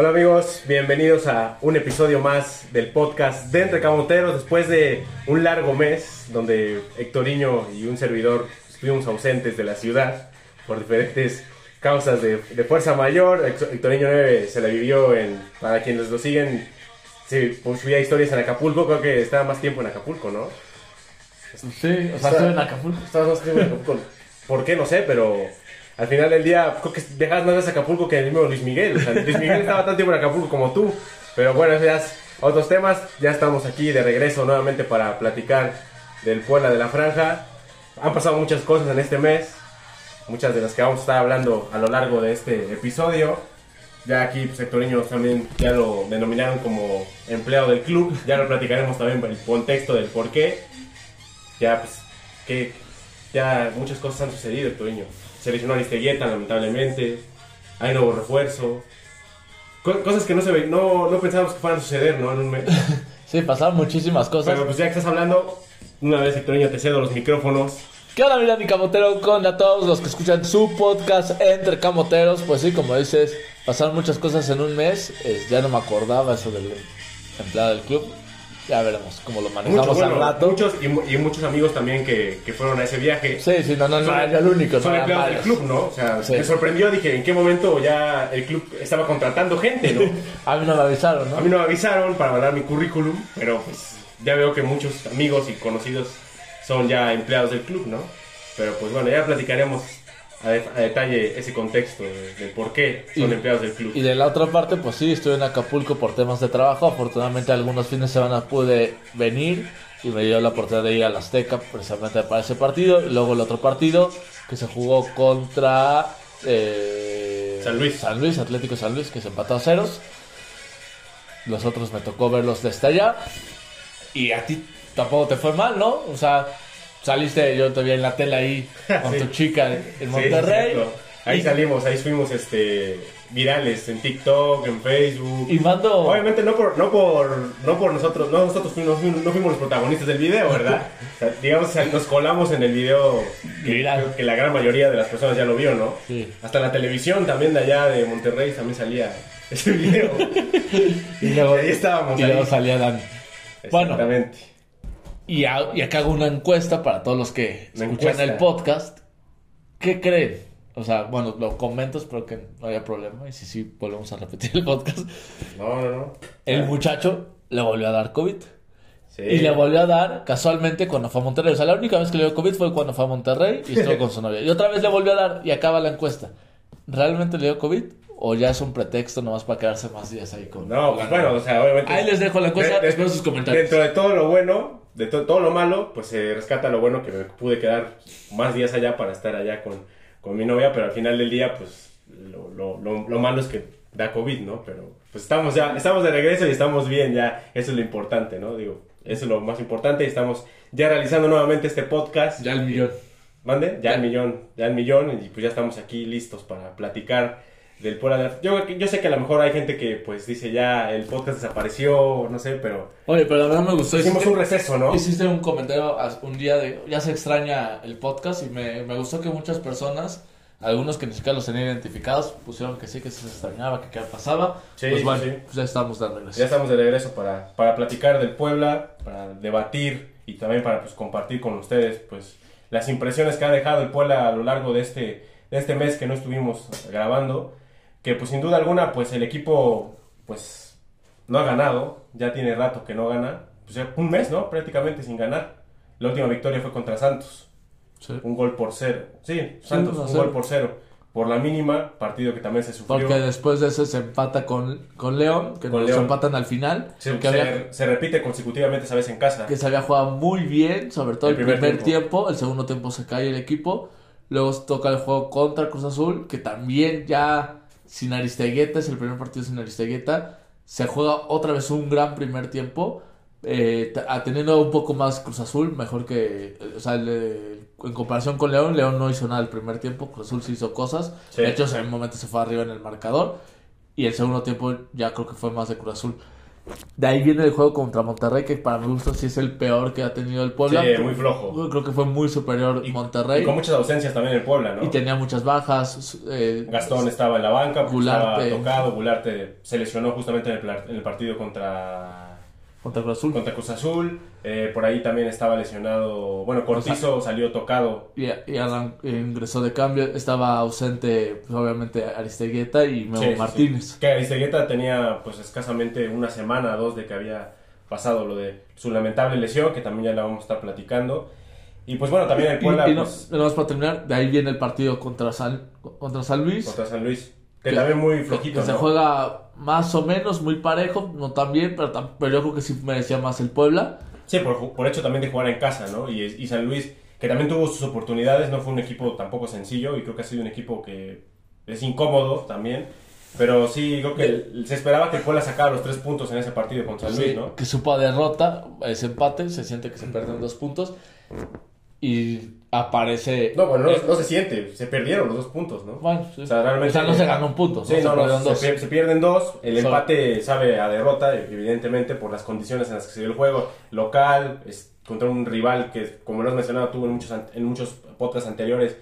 Hola amigos, bienvenidos a un episodio más del podcast de Entre Camoteros después de un largo mes donde Hectoriño y un servidor estuvimos ausentes de la ciudad por diferentes causas de, de fuerza mayor. Hectoriño 9 se la vivió en, para quienes lo siguen, sí, pues subía historias en Acapulco, creo que estaba más tiempo en Acapulco, ¿no? Sí, o sea, estoy en Acapulco. Estabas más tiempo en Acapulco. ¿Por qué? No sé, pero al final del día creo que dejabas más veces Acapulco que el mismo Luis Miguel. O sea, Luis Miguel estaba tan tiempo en Acapulco como tú. Pero bueno, eso ya es otros temas. Ya estamos aquí de regreso nuevamente para platicar del Puebla de la Franja. Han pasado muchas cosas en este mes. Muchas de las que vamos a estar hablando a lo largo de este episodio. Ya aquí pues, Sectoriño también ya lo denominaron como empleado del club. Ya lo platicaremos también el contexto del por qué. Ya pues que ya muchas cosas han sucedido Hectorinho. Se lesionó Aristeguieta lamentablemente. Hay nuevo refuerzo. Co- cosas que no se ve, no, no pensábamos que fueran a suceder, ¿no? En un mes. Sí, pasaron muchísimas cosas. Pero pues ya que estás hablando, una vez Hectorinho te cedo los micrófonos. ¿Qué onda, Milán y Camotero? Con a todos los que escuchan su podcast Entre Camoteros. Pues sí, como dices, pasaron muchas cosas en un mes. Eh, ya no me acordaba eso del empleado del club. Ya veremos cómo lo manejamos Muchos, bueno, al rato. muchos y, mu- y muchos amigos también que, que fueron a ese viaje. Sí, sí, no, no, no, era el único. Son empleados del club, ¿no? O sea, Sí. me sorprendió, dije, ¿en qué momento ya el club estaba contratando gente, no? A mí no me avisaron, ¿no? A mí no me avisaron para mandar mi currículum, pero pues ya veo que muchos amigos y conocidos son ya empleados del club, ¿no? Pero pues bueno, ya platicaremos a, de- a detalle ese contexto de, de por qué son Y- empleados del club. Y de la otra parte, pues sí, estuve en Acapulco por temas de trabajo. Afortunadamente, algunos fines de semana pude venir y me dio la oportunidad de ir al Azteca precisamente para ese partido. Luego el otro partido que se jugó contra eh, San Luis. San Luis, Atlético San Luis, que se empató a ceros. Los otros me tocó verlos desde allá. Y a ti tampoco te fue mal, ¿no? O sea, saliste, yo vi en la tele ahí con Sí. tu chica en Monterrey. ahí salimos, ahí fuimos este, virales en TikTok, en Facebook. Y mando. Obviamente no por, no por, no por nosotros, no nosotros fuimos, no fuimos los protagonistas del video, ¿verdad? O sea, digamos, nos colamos en el video que, que la gran mayoría de las personas ya lo vio, ¿no? Sí. Hasta la televisión también de allá de Monterrey también salía ese video. Y luego, ahí estábamos, y ahí. luego salía Dan. Bueno, Exactamente. Y, a- y acá hago una encuesta para todos los que Una escuchan encuesta. el podcast. ¿Qué creen? O sea, bueno, lo comento, espero que no haya problema. Y si sí, volvemos a repetir el podcast. No, no, no. El muchacho le volvió a dar COVID. Sí. Y le volvió a dar casualmente cuando fue a Monterrey. O sea, la única vez que le dio COVID fue cuando fue a Monterrey y estuvo con su novia. Y otra vez le volvió a dar y acaba la encuesta. ¿Realmente le dio COVID? ¿O ya es un pretexto nomás para quedarse más días ahí con No, pues bueno, o sea, obviamente. Ahí les dejo la De- de- espero sus comentarios. Dentro de todo lo bueno, de to- todo lo malo, pues se rescata lo bueno que me pude quedar más días allá para estar allá con, con mi novia, pero al final del día, pues lo, lo, lo, lo malo es que da COVID, ¿no? Pero pues estamos ya, estamos de regreso y estamos bien ya, eso es lo importante, ¿no? Digo, eso es lo más importante y estamos ya realizando nuevamente este podcast. Ya el millón. ¿Mande? Ya Ya. el millón, ya el millón y pues ya estamos aquí listos para platicar del la... Yo, yo sé que a lo mejor hay gente que pues dice ya el podcast desapareció, no sé, pero Oye, pero la verdad me gustó. hicimos un receso, ¿no? hiciste un comentario un día de ya se extraña el podcast y me, me gustó que muchas personas, algunos que ni siquiera los tenían identificados, pusieron que sí, que se extrañaba, que qué pasaba. Sí, pues bueno, sí. pues ya estamos de regreso. Ya estamos de regreso para, para platicar del Puebla, para debatir y también para pues, compartir con ustedes pues las impresiones que ha dejado el Puebla a lo largo de este, de este mes que no estuvimos grabando. Que pues sin duda alguna pues el equipo pues no ha ganado, ya tiene rato que no gana, pues ya un mes, ¿no? Prácticamente sin ganar. La última victoria fue contra Santos, Sí. un gol por cero. Sí, Santos, un gol por cero. Por la mínima, partido que también se sufrió. Porque después de eso se empata con, con León, que Con nos León. empatan al final, se, que, había- se- se repite consecutivamente esa vez en casa. que se había jugado muy bien, sobre todo El el, primer primer, tiempo. tiempo. el segundo tiempo se cae el equipo, luego toca el juego contra Cruz Azul, que también ya sin Aristegueta, es el primer partido sin Aristegueta, se juega otra vez un gran primer tiempo, eh, teniendo un poco más Cruz Azul, mejor que, eh, o sea, en comparación con León, León no hizo nada el primer tiempo, Cruz Azul sí hizo cosas, Sí. de hecho en un momento se fue arriba en el marcador, y el segundo tiempo ya creo que fue más de Cruz Azul. De ahí viene el juego contra Monterrey, que para mi gusto sí es el peor que ha tenido el Puebla. Sí, muy flojo. Creo que fue muy superior Monterrey. Y con muchas ausencias también el Puebla, ¿no? Y tenía muchas bajas. eh, Gastón estaba en la banca, porque Gularte. estaba tocado. Gularte se lesionó justamente en el, pla- en el partido contra, contra Cruz Azul. contra Cruz Azul. Eh, por ahí también estaba lesionado. Bueno, Cortizo salió tocado. Y, y arran- ingresó de cambio. Estaba ausente, pues, obviamente, Aristegueta y Memo Sí, sí, sí. Martínez. Que Aristeguieta tenía pues escasamente una semana, dos de que había pasado lo de su lamentable lesión, que también ya la vamos a estar platicando. Y pues bueno, también el Y, Puebla y no, pues, nada más para terminar, de ahí viene el partido contra San, contra San Luis. contra San Luis. Que Que- también muy flojito, que se juega más o menos, muy parejo, no tan bien, pero, pero yo creo que sí merecía más el Puebla. Sí, por, por hecho también de jugar en casa, ¿no? Y, y San Luis, que también tuvo sus oportunidades, no fue un equipo tampoco sencillo y creo que ha sido un equipo que es incómodo también. Pero sí, creo que se esperaba que el Puebla sacara los tres puntos en ese partido con San Luis, Sí, ¿no? Que supo a derrota, ese empate, se siente que se pierden dos puntos. Y aparece. No, bueno, no, eh, no se siente, se perdieron los dos puntos, ¿no? bueno, sí. O sea, realmente- O sea, no se ganó un punto, Sí, se no, perdieron se, dos. se pierden dos. El Solo. empate sabe a derrota, evidentemente, por las condiciones en las que se dio el juego. Local, es contra un rival que, como lo has mencionado tú en muchos, en muchos podcasts anteriores,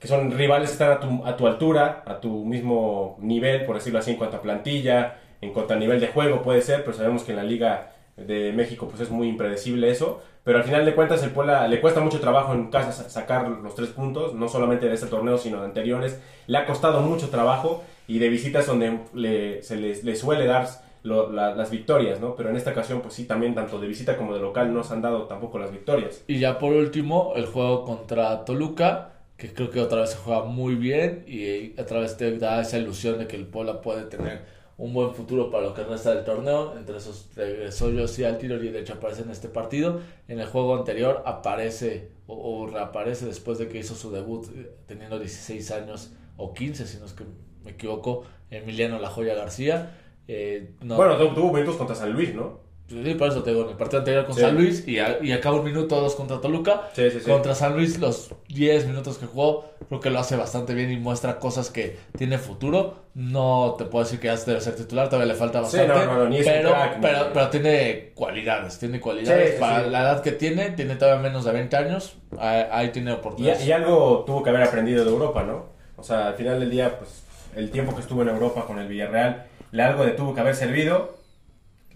que son rivales que están a tu, a tu altura, a tu mismo nivel, por decirlo así, en cuanto a plantilla, en cuanto a nivel de juego puede ser, pero sabemos que en la Liga de México pues es muy impredecible eso. Pero al final de cuentas el Puebla le cuesta mucho trabajo en casa sa- sacar los tres puntos, no solamente de este torneo sino de anteriores. Le ha costado mucho trabajo y de visitas donde le, se les, le suele dar las victorias, ¿no? Pero en esta ocasión pues sí, también tanto de visita como de local no se han dado tampoco las victorias. Y ya por último, el juego contra Toluca, que creo que otra vez se juega muy bien y otra vez te da esa ilusión de que el Puebla puede tener un buen futuro para lo que resta del torneo. Entre esos regresó sí al tiro y de hecho aparece en este partido. En el juego anterior aparece o, reaparece después de que hizo su debut eh, teniendo 16 años o 15, si no es que me equivoco, Emiliano La Joya García. Eh, no- Bueno, tu- tuvo minutos contra San Luis, ¿no? Sí, por eso te digo, en el partido anterior con Sí. San Luis y, a- y acaba un minuto dos contra Toluca. Sí, sí, sí. Contra San Luis, los 10 minutos que jugó, creo que lo hace bastante bien y muestra cosas que tiene futuro. No te puedo decir que ya debe ser titular, todavía le falta Sí, bastante. no, no, no, pero, crack, pero, pero tiene cualidades, tiene cualidades. Para la edad que tiene, tiene todavía menos de 20 años, ahí, ahí tiene Y, oportunidades. y algo tuvo que haber aprendido de Europa, ¿no? O sea, al final del día, pues el tiempo que estuvo en Europa con el Villarreal, le algo le tuvo que haber servido.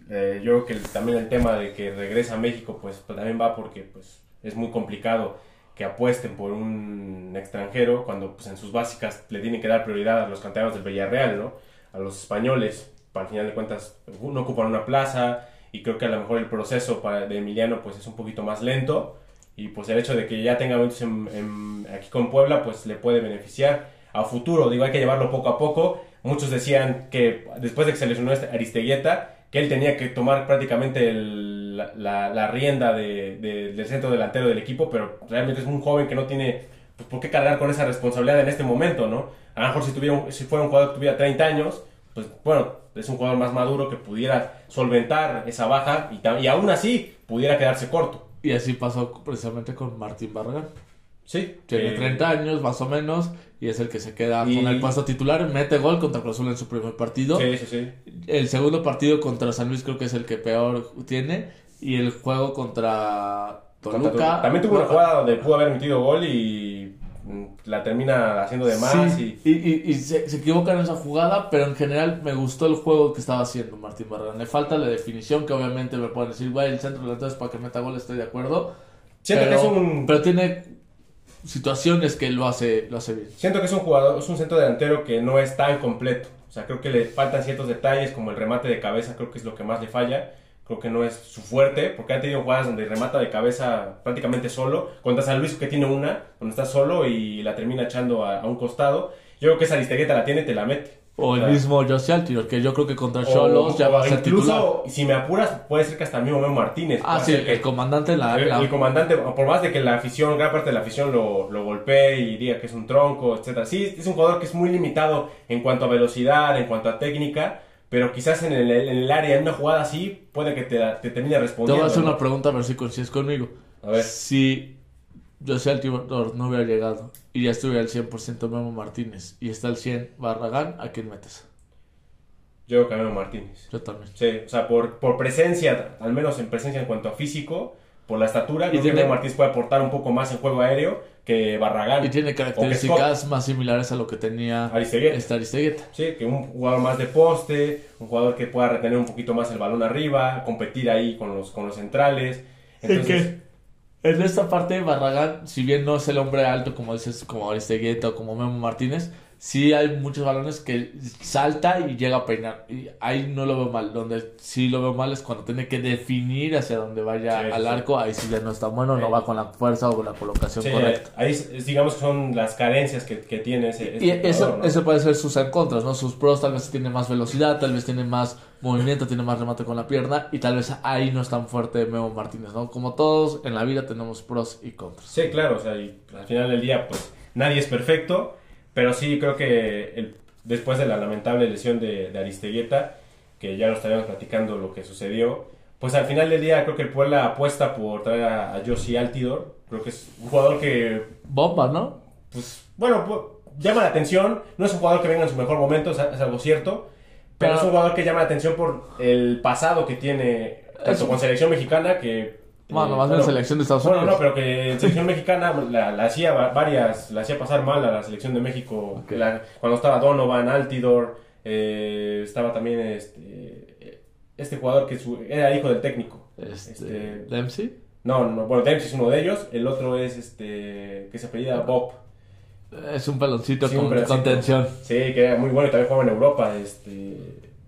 Eh, yo creo que también el tema de que regresa a México, pues, pues, también va porque pues es muy complicado que apuesten por un extranjero cuando pues, en sus básicas le tienen que dar prioridad a los canteranos del Villarreal, ¿no? A los españoles, para al final de cuentas no ocupan una plaza y creo que a lo mejor el proceso para, de Emiliano pues es un poquito más lento y pues el hecho de que ya tenga minutos en- en- aquí con Puebla pues le puede beneficiar a futuro, digo hay que llevarlo poco a poco, muchos decían que después de que se lesionó este Aristeguieta que él tenía que tomar prácticamente el- la, la- la rienda de- de- del centro delantero del equipo, pero realmente es un joven que no tiene pues, por qué cargar con esa responsabilidad en este momento, ¿no? A lo mejor si, tuviera un- si fuera un jugador que tuviera 30 años, pues bueno, es un jugador más maduro que pudiera solventar esa baja y, y aún así pudiera quedarse corto. Y así pasó precisamente con Martín Barragán. Sí, Tiene eh, 30 años más o menos y es el que se queda Y- con el puesto titular. Mete gol contra Cruz Azul en su primer partido. Sí, sí, sí. El segundo partido contra San Luis creo que es el que peor tiene. Y el juego contra Contra Toluca. También tuvo una jugada donde pudo haber metido gol y mm, la termina haciendo de más. Sí, y... y, y- y se, se equivoca en esa jugada, pero en general me gustó el juego que estaba haciendo Martín Barragán. Le falta la definición, que obviamente me pueden decir, güey, el centro delantero es para que meta gol, estoy de acuerdo. Pero, que es un pero tiene situaciones que lo hace, lo hace bien. Siento que es un jugador, es un centro delantero que no es tan completo. O sea, creo que le faltan ciertos detalles, como el remate de cabeza, creo que es lo que más le falla. Creo que no es su fuerte, porque ha tenido jugadas donde remata de cabeza prácticamente solo. Contra San Luis, que tiene una, donde está solo y la termina echando a, un costado. Yo creo que esa Aristeguieta la tiene, te la mete. O el mismo José Altidor, que yo creo que contra Cholos ya va a ser incluso, titular. si me apuras, puede ser que hasta el mismo Memo Martínez. Ah, sí, el comandante la, el, la- el comandante, por más de que la afición, gran parte de la afición lo, lo golpee y diga que es un tronco, etcétera. Sí, es un jugador que es muy limitado en cuanto a velocidad, en cuanto a técnica, pero quizás en el, en el área, en una jugada así, puede que te, te termine Te respondiendo. voy a hacer ¿no? una pregunta a ver si coincides conmigo. A ver. Si José Altidor no hubiera llegado y ya estuviera al 100% Memo Martínez y está al 100 Barragán, ¿a quién metes? Yo creo que a Memo Martínez. Yo también. Sí, o sea, por, por presencia, al menos en presencia en cuanto a físico, por la estatura, creo tiene- que Memo Martínez puede aportar un poco más en juego aéreo que Barragán. Y tiene características más similares a lo que tenía Aristeguieta. Aristeguieta. Sí, que un jugador más de poste, un jugador que pueda retener un poquito más el balón arriba, competir ahí con los, con los centrales. Entonces, En esta parte, Barragán, si bien no es el hombre alto, como dices, como Aristeguieta o como Memo Martínez, sí hay muchos balones que salta y llega a peinar. Y ahí no lo veo mal. Donde sí lo veo mal es cuando tiene que definir hacia dónde vaya Sí, al sí. arco. Ahí sí ya no está bueno, no Sí. va con la fuerza o con la colocación sí, correcta. ahí es- digamos que son las carencias que, que tiene ese, Y este eso, jugador, ¿no? eso puede ser sus contras, ¿no? Sus pros tal vez tiene más velocidad, tal vez tiene más movimiento, tiene más remate con la pierna y tal vez ahí no es tan fuerte Memo Martínez, ¿no? Como todos en la vida tenemos pros y contras. Sí, claro, o sea, y al final del día, pues nadie es perfecto, pero sí creo que el- después de la lamentable lesión de, de Aristeguieta, que ya lo estaríamos platicando lo que sucedió, pues al final del día creo que el Puebla apuesta por traer a, a Altidor, creo que es un jugador que, Bomba, ¿no? pues, bueno, pu- llama la atención, no es un jugador que venga en su mejor momento, es, es algo cierto, pero Pero- es un jugador que llama la atención por el pasado que tiene, tanto Es- con selección mexicana que... Bueno, eh, más bien bueno, selección de Estados bueno, Unidos. no, pero que en selección mexicana la, la hacía va- varias, la hacía pasar mal a la selección de México. La- cuando estaba Donovan, Altidor, eh, estaba también este, este jugador que su- era hijo del técnico. Este, este- Dempsey. No, no, bueno, Dempsey es uno de ellos. El otro es este, que se apellida Bob. Es un peloncito Sí, con un contención. Sí, que era muy bueno y también jugaba en Europa. Este,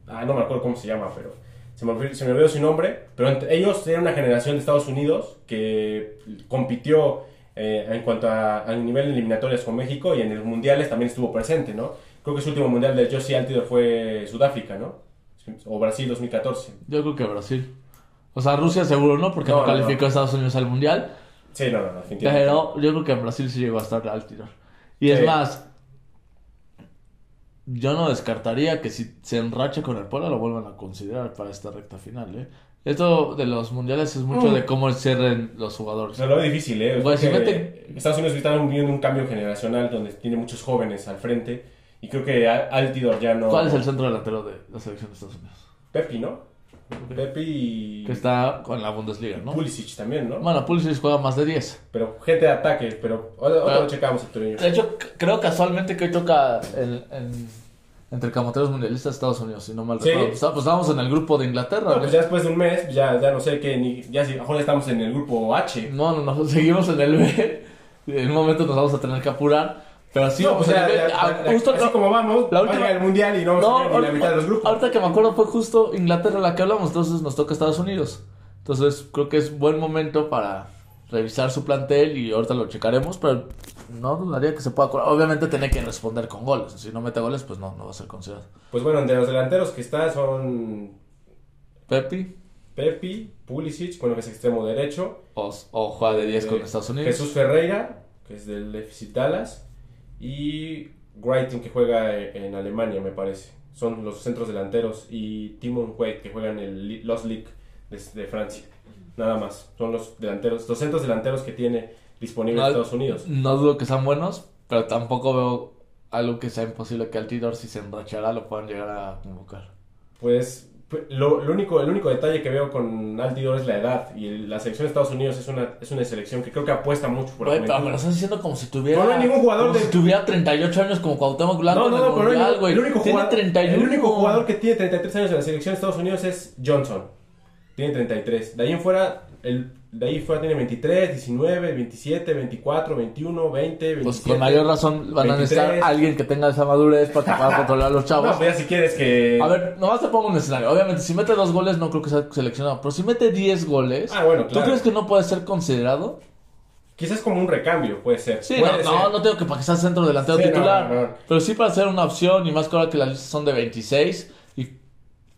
ah, no me acuerdo cómo se llama, pero se me, olvidó, se me olvidó su nombre. Pero ellos eran una generación de Estados Unidos que compitió eh, en cuanto a, a nivel de eliminatorias con México y en los mundiales también estuvo presente, ¿no? Creo que su último mundial de Josie Altidor fue Sudáfrica, ¿no? O Brasil 2014. Yo creo que Brasil. O sea, Rusia seguro no, porque No, calificó no. a Estados Unidos al Mundial. Sí, no, no, no. Pero yo creo que en Brasil sí llegó a estar al tiro. Y es más, yo no descartaría que si se enracha con el Puebla lo vuelvan a considerar para esta recta final. ¿eh? Esto de los mundiales es mucho Mm. de cómo cierren los jugadores. Se lo veo difícil, ¿eh? Pues, si mete- Estados Unidos está viviendo un cambio generacional donde tiene muchos jóvenes al frente y creo que Al- Altidor ya no... ¿Cuál es el centro delantero de la selección de Estados Unidos? Pepi, ¿no? Pepi y... Que está con la Bundesliga, ¿no? Pulisic también, ¿no? Bueno, Pulisic juega más de 10. Pero gente de ataque, pero ahora, lo checamos, Héctorinho. De hecho, creo casualmente que hoy toca en- entre camoteros mundialistas de Estados Unidos, si no mal Sí. recuerdo. Pues, pues estábamos en el grupo de Inglaterra. ¿no? pues ya después de un mes, ya, ya no sé qué, ni, ya si, ahora estamos en el grupo H. No, no, no, seguimos en el B. En un momento nos vamos a tener que apurar. Pero sí, no, vamos en ya, el B. ya, Ah, ya, justo así no- como vamos, la va última- el mundial y no vamos no, a llegar ni la mitad de los grupos. ahorita que me acuerdo fue justo Inglaterra la que hablamos, entonces nos toca Estados Unidos. Entonces creo que es buen momento para revisar su plantel y ahorita lo checaremos, pero no dudaría que se pueda acordar. Obviamente tiene que responder con goles. Si no mete goles, pues no, no va a ser considerado. Pues bueno, de los delanteros que está son Pepi Pepi, Pulisic, bueno, que es extremo derecho. o, o juega de 10 con eh, Estados Unidos. Jesús Ferreira, que es del FC Dallas. Y Greiten, que juega en Alemania, me parece. Son los centros delanteros. Y Timon Wade, que juega en el Los League de, de Francia. Nada más. Son los delanteros, los centros delanteros que tiene disponible No, Estados Unidos. No dudo que sean buenos, pero tampoco veo algo que sea imposible que Altidor, si se enrachará, lo puedan llegar a convocar. Pues pu- lo, lo único, el único detalle que veo con Altidor es la edad. Y la selección de Estados Unidos es una, es una selección que creo que apuesta mucho por la pero lo estás diciendo como si tuviera. No, no hay ningún jugador de- si tuviera 38 años como Cuauhtémoc Blanco No, no, no, pero el, único jugador, 31. el único jugador que tiene 33 años en la selección de Estados Unidos es Johnson. Tiene 33. De ahí en fuera, el, de ahí fuera tiene 23, 19, 27, 24, 21, 20, 27. Pues con mayor razón van a 23. necesitar alguien que tenga esa madurez para que pueda controlar a los No, chavos. pues ya si quieres que... A ver, nomás te pongo un escenario. Obviamente, si mete dos goles, no creo que sea seleccionado. Pero si mete 10 goles, Ah, bueno, ¿tú crees que no puede ser considerado? Quizás como un recambio, puede ser. Sí, Puede no, ser. no, no tengo que para que sea centro delantero Sí, no, titular. no, no. Pero sí para ser una opción y más que ahora que las listas son de 26.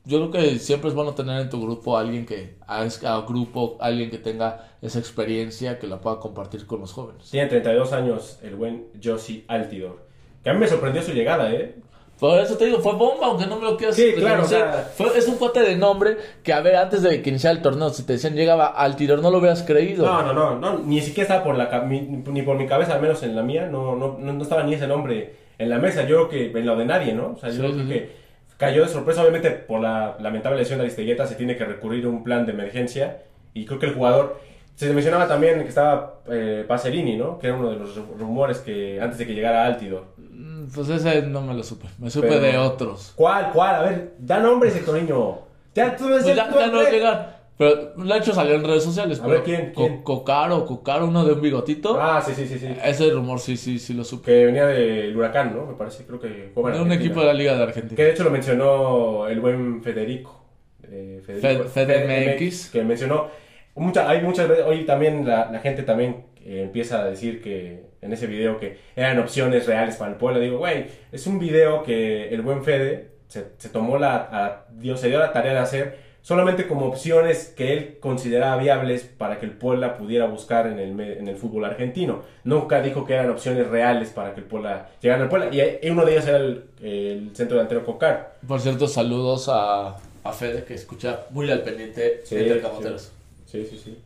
Yo creo que siempre es bueno tener en tu grupo a alguien que, a, a grupo, alguien que tenga esa experiencia que la pueda compartir con los jóvenes. Tiene 32 años el buen Josie Altidor. Que a mí me sorprendió su llegada, ¿eh? Por eso te digo, fue bomba, aunque no me lo quieras Sí, claro, reconocer. o sea- Fue- es un cuate de nombre que, a ver, antes de que iniciara el torneo, si te decían llegaba al no lo hubieras creído. No, no, no, no, ni siquiera estaba por la mi- ni por mi cabeza, al menos en la mía, no, no, no, estaba ni ese nombre en la mesa. Yo creo que en lo de nadie, ¿no? O sea, yo Sí, creo sí. que cayó de sorpresa, obviamente por la lamentable lesión de Aristegueta se tiene que recurrir a un plan de emergencia y creo que el jugador, se mencionaba también que estaba eh, Pacerini, ¿no? Que era uno de los rumores que antes de que llegara Altidor. Mm, Pues ese no me lo supe. Me supe Pero- de otros. ¿Cuál, cuál? A ver, da nombres, Hectorinho. Ya, tú Pues ya, no va a llegar. Pero de hecho salió en redes sociales. A pero ver, ¿quién? Co- ¿Quién? Cocaro, Cocaro, uno de un bigotito. Ah, sí, sí, sí, sí. Ese rumor sí, sí, sí lo supe. Que venía del Huracán, ¿no? Me parece, creo que De un equipo de la Liga de Argentina. Que de hecho lo mencionó el buen Federico. eh, Fed- FedMX. Que mencionó. Mucha, hay muchas veces. Hoy también la, la gente también eh, empieza a decir que en ese video que eran opciones reales para el pueblo. Digo, güey, es un video que el buen Fede se, se tomó la. a- dio- se dio la tarea de hacer solamente como opciones que él consideraba viables para que el Puebla pudiera buscar en el, en el fútbol argentino. Nunca dijo que eran opciones reales para que el Puebla llegara al Puebla. Y eh, uno de ellos era el, el centro delantero Cocar. Por cierto, saludos a, a Fede, que escucha muy al pendiente Sí, sí. camoteros. Sí, sí, sí.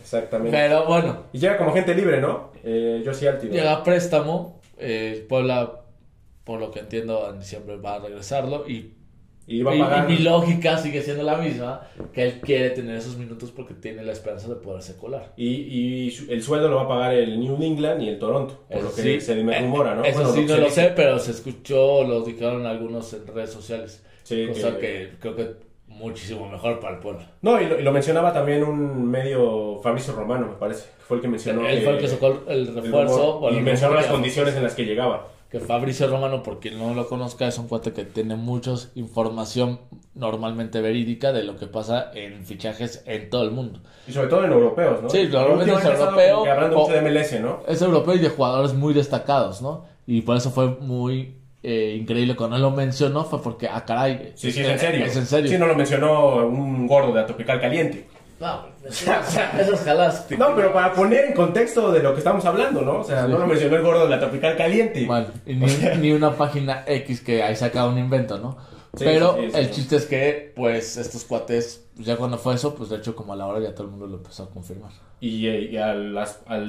Exactamente. Pero bueno, Y llega como gente libre, ¿no? Eh, yo sí Altivo. llega a préstamo. eh, Puebla, por lo que entiendo, en diciembre va a regresarlo. Y, Y va a y- pagar. y mi lógica sigue siendo la misma: que él quiere tener esos minutos porque tiene la esperanza de poderse colar. Y, y el sueldo lo va a pagar el New England y el Toronto. Por Eso lo que sí, se me eh, rumora, ¿no? Eso Bueno, sí, no lo dice. sé, pero se escuchó, lo dijeron algunos en redes sociales. Sí, cosa que- que... creo que muchísimo mejor para el Puebla. No, y lo, y lo mencionaba también un medio Fabricio Romano, me parece. que Fue el que mencionó. Él fue el que sacó el el refuerzo. rumor, bueno, y el mencionó las condiciones en las que llegaba. Que Fabricio Romano, por quien no lo conozca, es un cuate que tiene mucha información normalmente verídica de lo que pasa en fichajes en todo el mundo. Y sobre todo en europeos, ¿no? Sí, normalmente es europeo, hablando mucho de MLS, ¿no? Es europeo y de jugadores muy destacados, ¿no? Y por eso fue muy eh, increíble cuando él lo mencionó, fue porque, ah, caray. Sí, sí, es en serio. Es en serio. Sí, no lo mencionó un gordo de Atopical Caliente. No, esas jalas. No, pero para poner en contexto de lo que estamos hablando, ¿no? O sea, Sí. no lo mencionó el gordo de la Tropical Caliente. Bueno, y ni, ni una página X que ahí saca un invento, ¿no? Sí, Pero sí, sí, el sí. chiste es que, pues, estos cuates, ya cuando fue eso, pues de hecho, como a la hora ya todo el mundo lo empezó a confirmar. Y, eh, y al,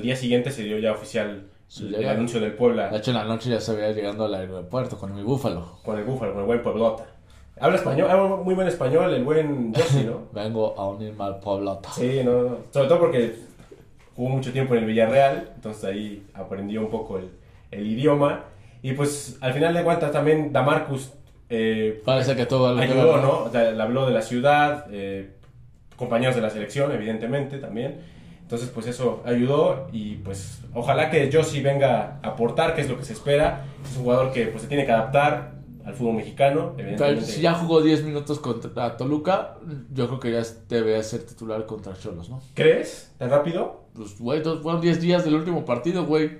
día siguiente se dio ya oficial el, anuncio del De Puebla hecho, en la noche ya se veía llegando al aeropuerto con mi búfalo. con el Búfalo, con el buen Pueblota. Habla español, habla muy buen español el buen Jossi, ¿no? Vengo a unirme al Poblota. Sí, no, no. Sobre todo porque jugó mucho tiempo en el Villarreal, entonces ahí aprendió un poco el, el idioma. Y pues al final de cuentas también Damarcus eh, Parece que todo lo ayudó, ¿no? O sea, le habló de la ciudad, eh, compañeros de la selección, evidentemente, también. Entonces, pues eso ayudó y pues ojalá que Josi venga a aportar, que es lo que se espera. Es un jugador que pues se tiene que adaptar al fútbol mexicano, Pero evidentemente. si ya jugó 10 minutos contra Toluca, yo creo que ya debe ser titular contra Cholos, ¿no? ¿Crees? ¿Tan rápido? Pues, güey, fueron 10 días del último partido, güey.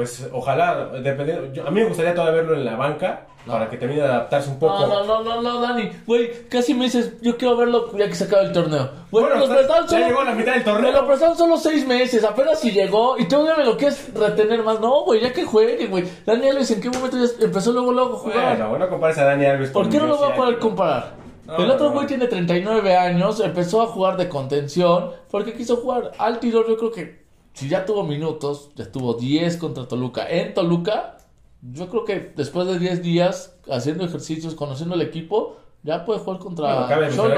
Pues ojalá, dependiendo. yo- a mí me gustaría todavía verlo en la banca No. para que termine de adaptarse un poco. No, no, no, no, no, Dani. Güey, casi me dices, yo quiero verlo ya que se acaba el torneo. Güey, Bueno, me los ya- prestaron ya solo- llegó a la mitad del torneo. Me lo prestaron solo seis meses, apenas si llegó. Y todavía me lo quieres retener más. No, güey, ya que juegue, güey. Dani Alves, ¿en qué momento ya empezó luego, luego a jugar? Bueno, bueno, compares a Dani Alves ¿Por con qué no lo Josi voy a poder Alves. comparar? No, el otro no, güey no. tiene 39 años, empezó a jugar de contención porque quiso jugar al tiro. Yo creo que si ya tuvo minutos, ya tuvo 10 contra Toluca. En Toluca, yo creo que después de 10 días haciendo ejercicios, conociendo el equipo, ya puede jugar contra Bueno,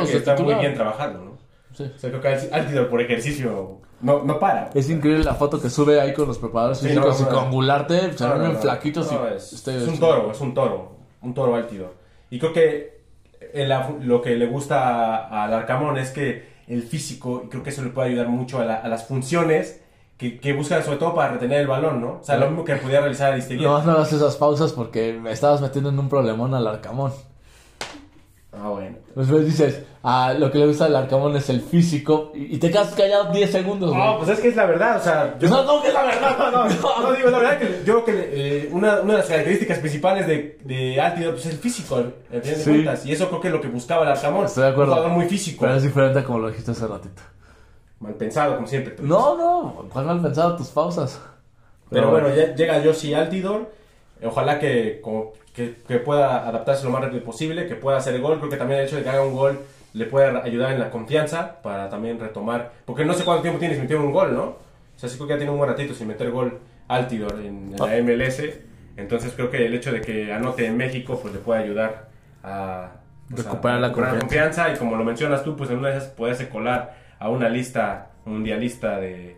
que de está muy bien trabajando, ¿no? Sí. O sea, creo que Al- Altidor por ejercicio no, no para. Es increíble la foto que sube ahí con los preparadores Sí, físicos no, y no, con Gularte, se ven flaquitos y es, este- es un toro, es un toro, un toro Altidor. Y creo que el- lo que le gusta al Arcamón es que el físico, y creo que eso le puede ayudar mucho a, la- a las funciones que, que buscan sobre todo para retener el balón, ¿no? O sea, lo mismo que podía realizar Aristeguieta. No, no hagas esas pausas porque me estabas metiendo en un problemón al Arcamón. Ah, bueno. Después dices, ah, lo que le gusta al Arcamón es el físico y, y te quedas callado 10 segundos. No, pues es que es la verdad, o sea, yo, No, no, que es la verdad, no, no, no, no, digo la verdad que yo creo que eh, una, una de las características principales de, de Altidor pues, es el físico, al final de Sí. cuentas, y eso creo que es lo que buscaba el Arcamón. Estoy de acuerdo. Un jugador muy físico, Pero es diferente a como lo dijiste hace ratito. Mal pensado, como siempre. pero- No, no, ¿cuál mal pensado tus pausas? Pero bueno, ya llega Yoshi Altidor. Ojalá que, como- que, que pueda adaptarse lo más rápido posible, que pueda hacer el gol. Creo que también el hecho de que haga un gol le puede ayudar en la confianza para también retomar. Porque no sé cuánto tiempo tiene sin meter un gol, ¿no? O sea, sí creo que ya tiene un buen ratito sin meter gol Altidor en, en la MLS. Entonces creo que el hecho de que anote en México pues le puede ayudar a pues, recuperar, la, confianza. y como lo mencionas tú, pues en una de esas poderse colar a una lista mundialista de,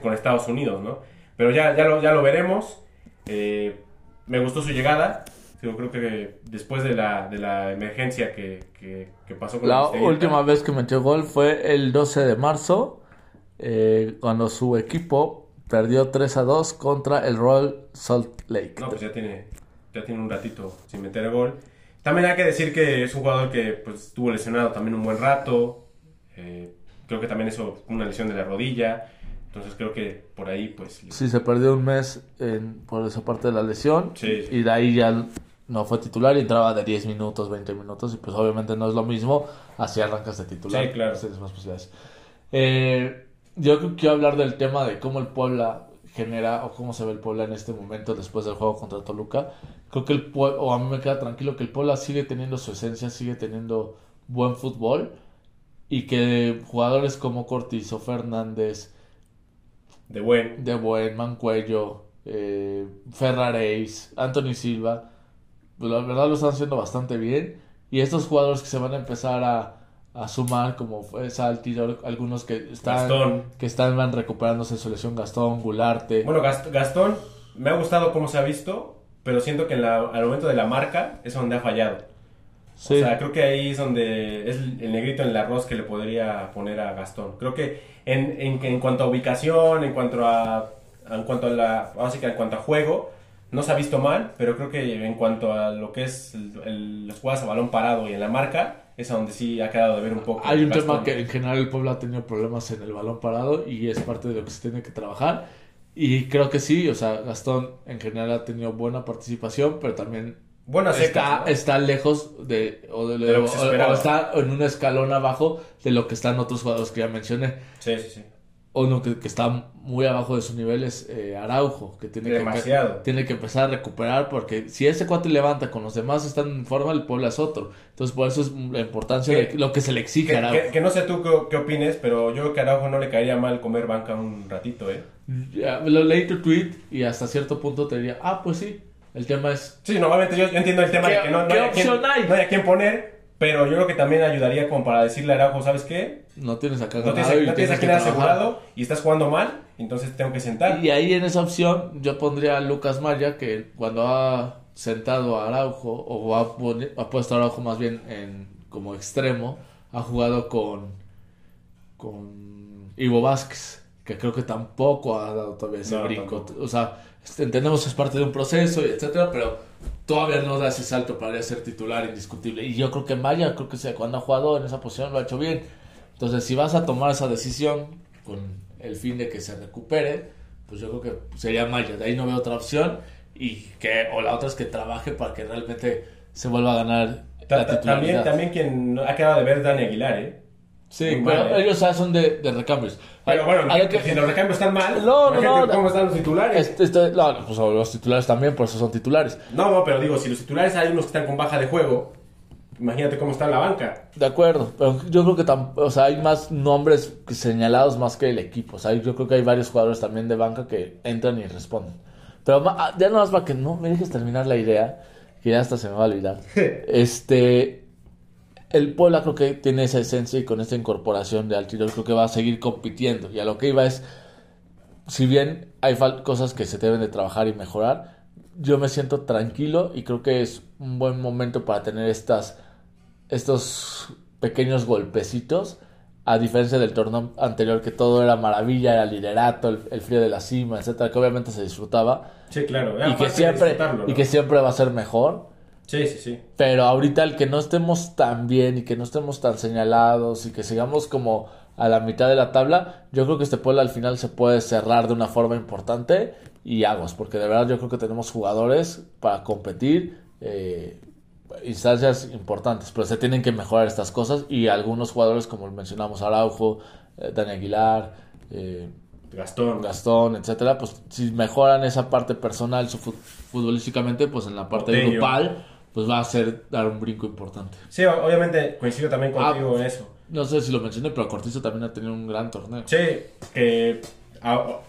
con Estados Unidos, ¿no? Pero ya, ya, lo, ya lo veremos. Eh, me gustó su llegada. Yo creo que después de la, de la emergencia que, que, pasó con la última vez que metió gol fue el 12 de marzo, eh, cuando su equipo perdió 3 a 2 contra el Royal Salt Lake. No, pues ya tiene, ya tiene un ratito sin meter gol. También hay que decir que es un jugador que pues, estuvo lesionado también un buen rato. Eh, creo que también eso una lesión de la rodilla. Entonces creo que por ahí pues... Sí, se perdió un mes por esa parte de la lesión. Y de ahí ya no fue titular y entraba de 10 minutos, 20 minutos. Y pues obviamente no es lo mismo. Así arrancas de titular. Sí, claro. más posibilidades. Eh, yo quiero hablar del tema de cómo el Puebla genera o cómo se ve el Puebla en este momento después del juego contra Toluca. Creo que el Puebla, o a mí me queda tranquilo que el Puebla sigue teniendo su esencia, sigue teniendo buen fútbol y que jugadores como Cortizo, Fernández, de buen, de buen Mancuello, eh, Ferraréis, Anthony Silva, pues la verdad lo están haciendo bastante bien y estos jugadores que se van a empezar a a sumar como fue Salti, algunos que están que están recuperándose su lesión Gastón, Gularte. Bueno, Gastón me ha gustado cómo se ha visto, pero siento que en la, al momento de la marca es donde ha fallado. O sea, creo que ahí es donde es el negrito en el arroz que le podría poner a Gastón. Creo que en, en, en cuanto a ubicación, en cuanto a en cuanto a la básica, en cuanto a juego, no se ha visto mal, pero creo que en cuanto a lo que es el, los jugadas a balón parado y en la marca, es donde sí ha quedado de ver un poco. Hay un tema que en general el pueblo ha tenido problemas en el balón parado y es parte de lo que se tiene que trabajar. Y creo que sí, o sea, Gastón en general ha tenido buena participación, pero también está, está lejos de, o, de, o está en un escalón abajo de lo que están otros jugadores que ya mencioné. Sí, sí, sí uno que, que, está muy abajo de su nivel es eh, Araujo, que tiene que, tiene que empezar a recuperar porque si ese cuate levanta con los demás están en forma, el pueblo es otro. Entonces por eso es la importancia de lo que se le exige a Araujo. Que, no sé tú qué, opines, pero yo creo que a Araujo no le caería mal comer banca un ratito, ¿eh? lo leí tu tweet y hasta cierto punto te diría, ah, pues sí, el tema es... Sí, normalmente yo, entiendo el tema de que no, no, hay, quien, no hay a quién poner, pero yo creo que también ayudaría como para decirle a Araujo, ¿sabes qué? No tienes acá no tienes, no tienes a asegurado y estás jugando mal, entonces tengo que sentar. Y ahí en esa opción yo pondría a Lucas Maya, que cuando ha sentado a Araujo, o ha, ha puesto a Araujo más bien en, como extremo, ha jugado con, con Ivo Vázquez, que creo que tampoco ha dado todavía ese brinco. O sea, entendemos que es parte de un proceso, etcétera, pero todavía no da ese salto para ser titular indiscutible. Y yo creo que Maya, creo que cuando ha jugado en esa posición lo ha hecho bien. Entonces, si vas a tomar esa decisión con el fin de que se recupere, pues yo creo que sería Maya. De ahí no veo otra opción. Y que, o la otra es que trabaje para que realmente se vuelva a ganar la titularidad. También, también quien ha quedado de ver Dani Aguilar, ¿eh? Sí, pero ¿eh? ellos son de, de, recambios. Pero bueno, si los recambios están mal, no, no, no, ¿cómo están los titulares? Este, este, no, pues los titulares también, por eso son titulares. No, no, pero digo, si los titulares hay unos que están con baja de juego, imagínate cómo está la banca. De acuerdo, pero yo creo que o sea, hay más nombres señalados más que el equipo. O sea, yo creo que hay varios jugadores también de banca que entran y responden. Pero ah, ya no más para que no me dejes terminar la idea, que ya hasta se me va a olvidar. este el Puebla creo que tiene esa esencia y con esta incorporación de Altidor creo que va a seguir compitiendo. Y a lo que iba es, si bien hay cosas que se deben de trabajar y mejorar, yo me siento tranquilo y creo que es un buen momento para tener estas, estos pequeños golpecitos. A diferencia del torneo anterior, que todo era maravilla, era liderato, el, frío de la cima, etcétera, que obviamente se disfrutaba. Sí, claro. Y que, siempre, y que siempre va a ser mejor. Sí, sí, sí. Pero ahorita el que no estemos tan bien y que no estemos tan señalados y que sigamos como a la mitad de la tabla, yo creo que este pueblo al final se puede cerrar de una forma importante y aguas, porque de verdad yo creo que tenemos jugadores para competir, eh, instancias importantes, pero se tienen que mejorar estas cosas y algunos jugadores como mencionamos Araujo, eh, Dani Aguilar, eh, Gastón. Gastón, etcétera, pues si mejoran esa parte personal futbolísticamente, pues en la parte grupal pues va a ser dar un brinco importante. Sí, obviamente coincido también ah, contigo en eso. No sé si lo mencioné, pero Cortizo también ha tenido un gran torneo. Sí, que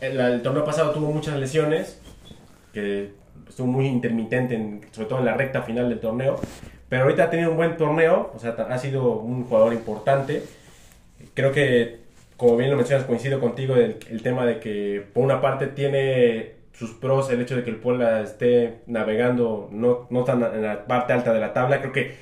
el, torneo pasado tuvo muchas lesiones, que estuvo muy intermitente, sobre todo en la recta final del torneo, pero ahorita ha tenido un buen torneo, o sea, ha sido un jugador importante. Creo que, como bien lo mencionas, coincido contigo el, el tema de que por una parte tiene sus pros el hecho de que el Puebla esté navegando no, no tan en la parte alta de la tabla. Creo que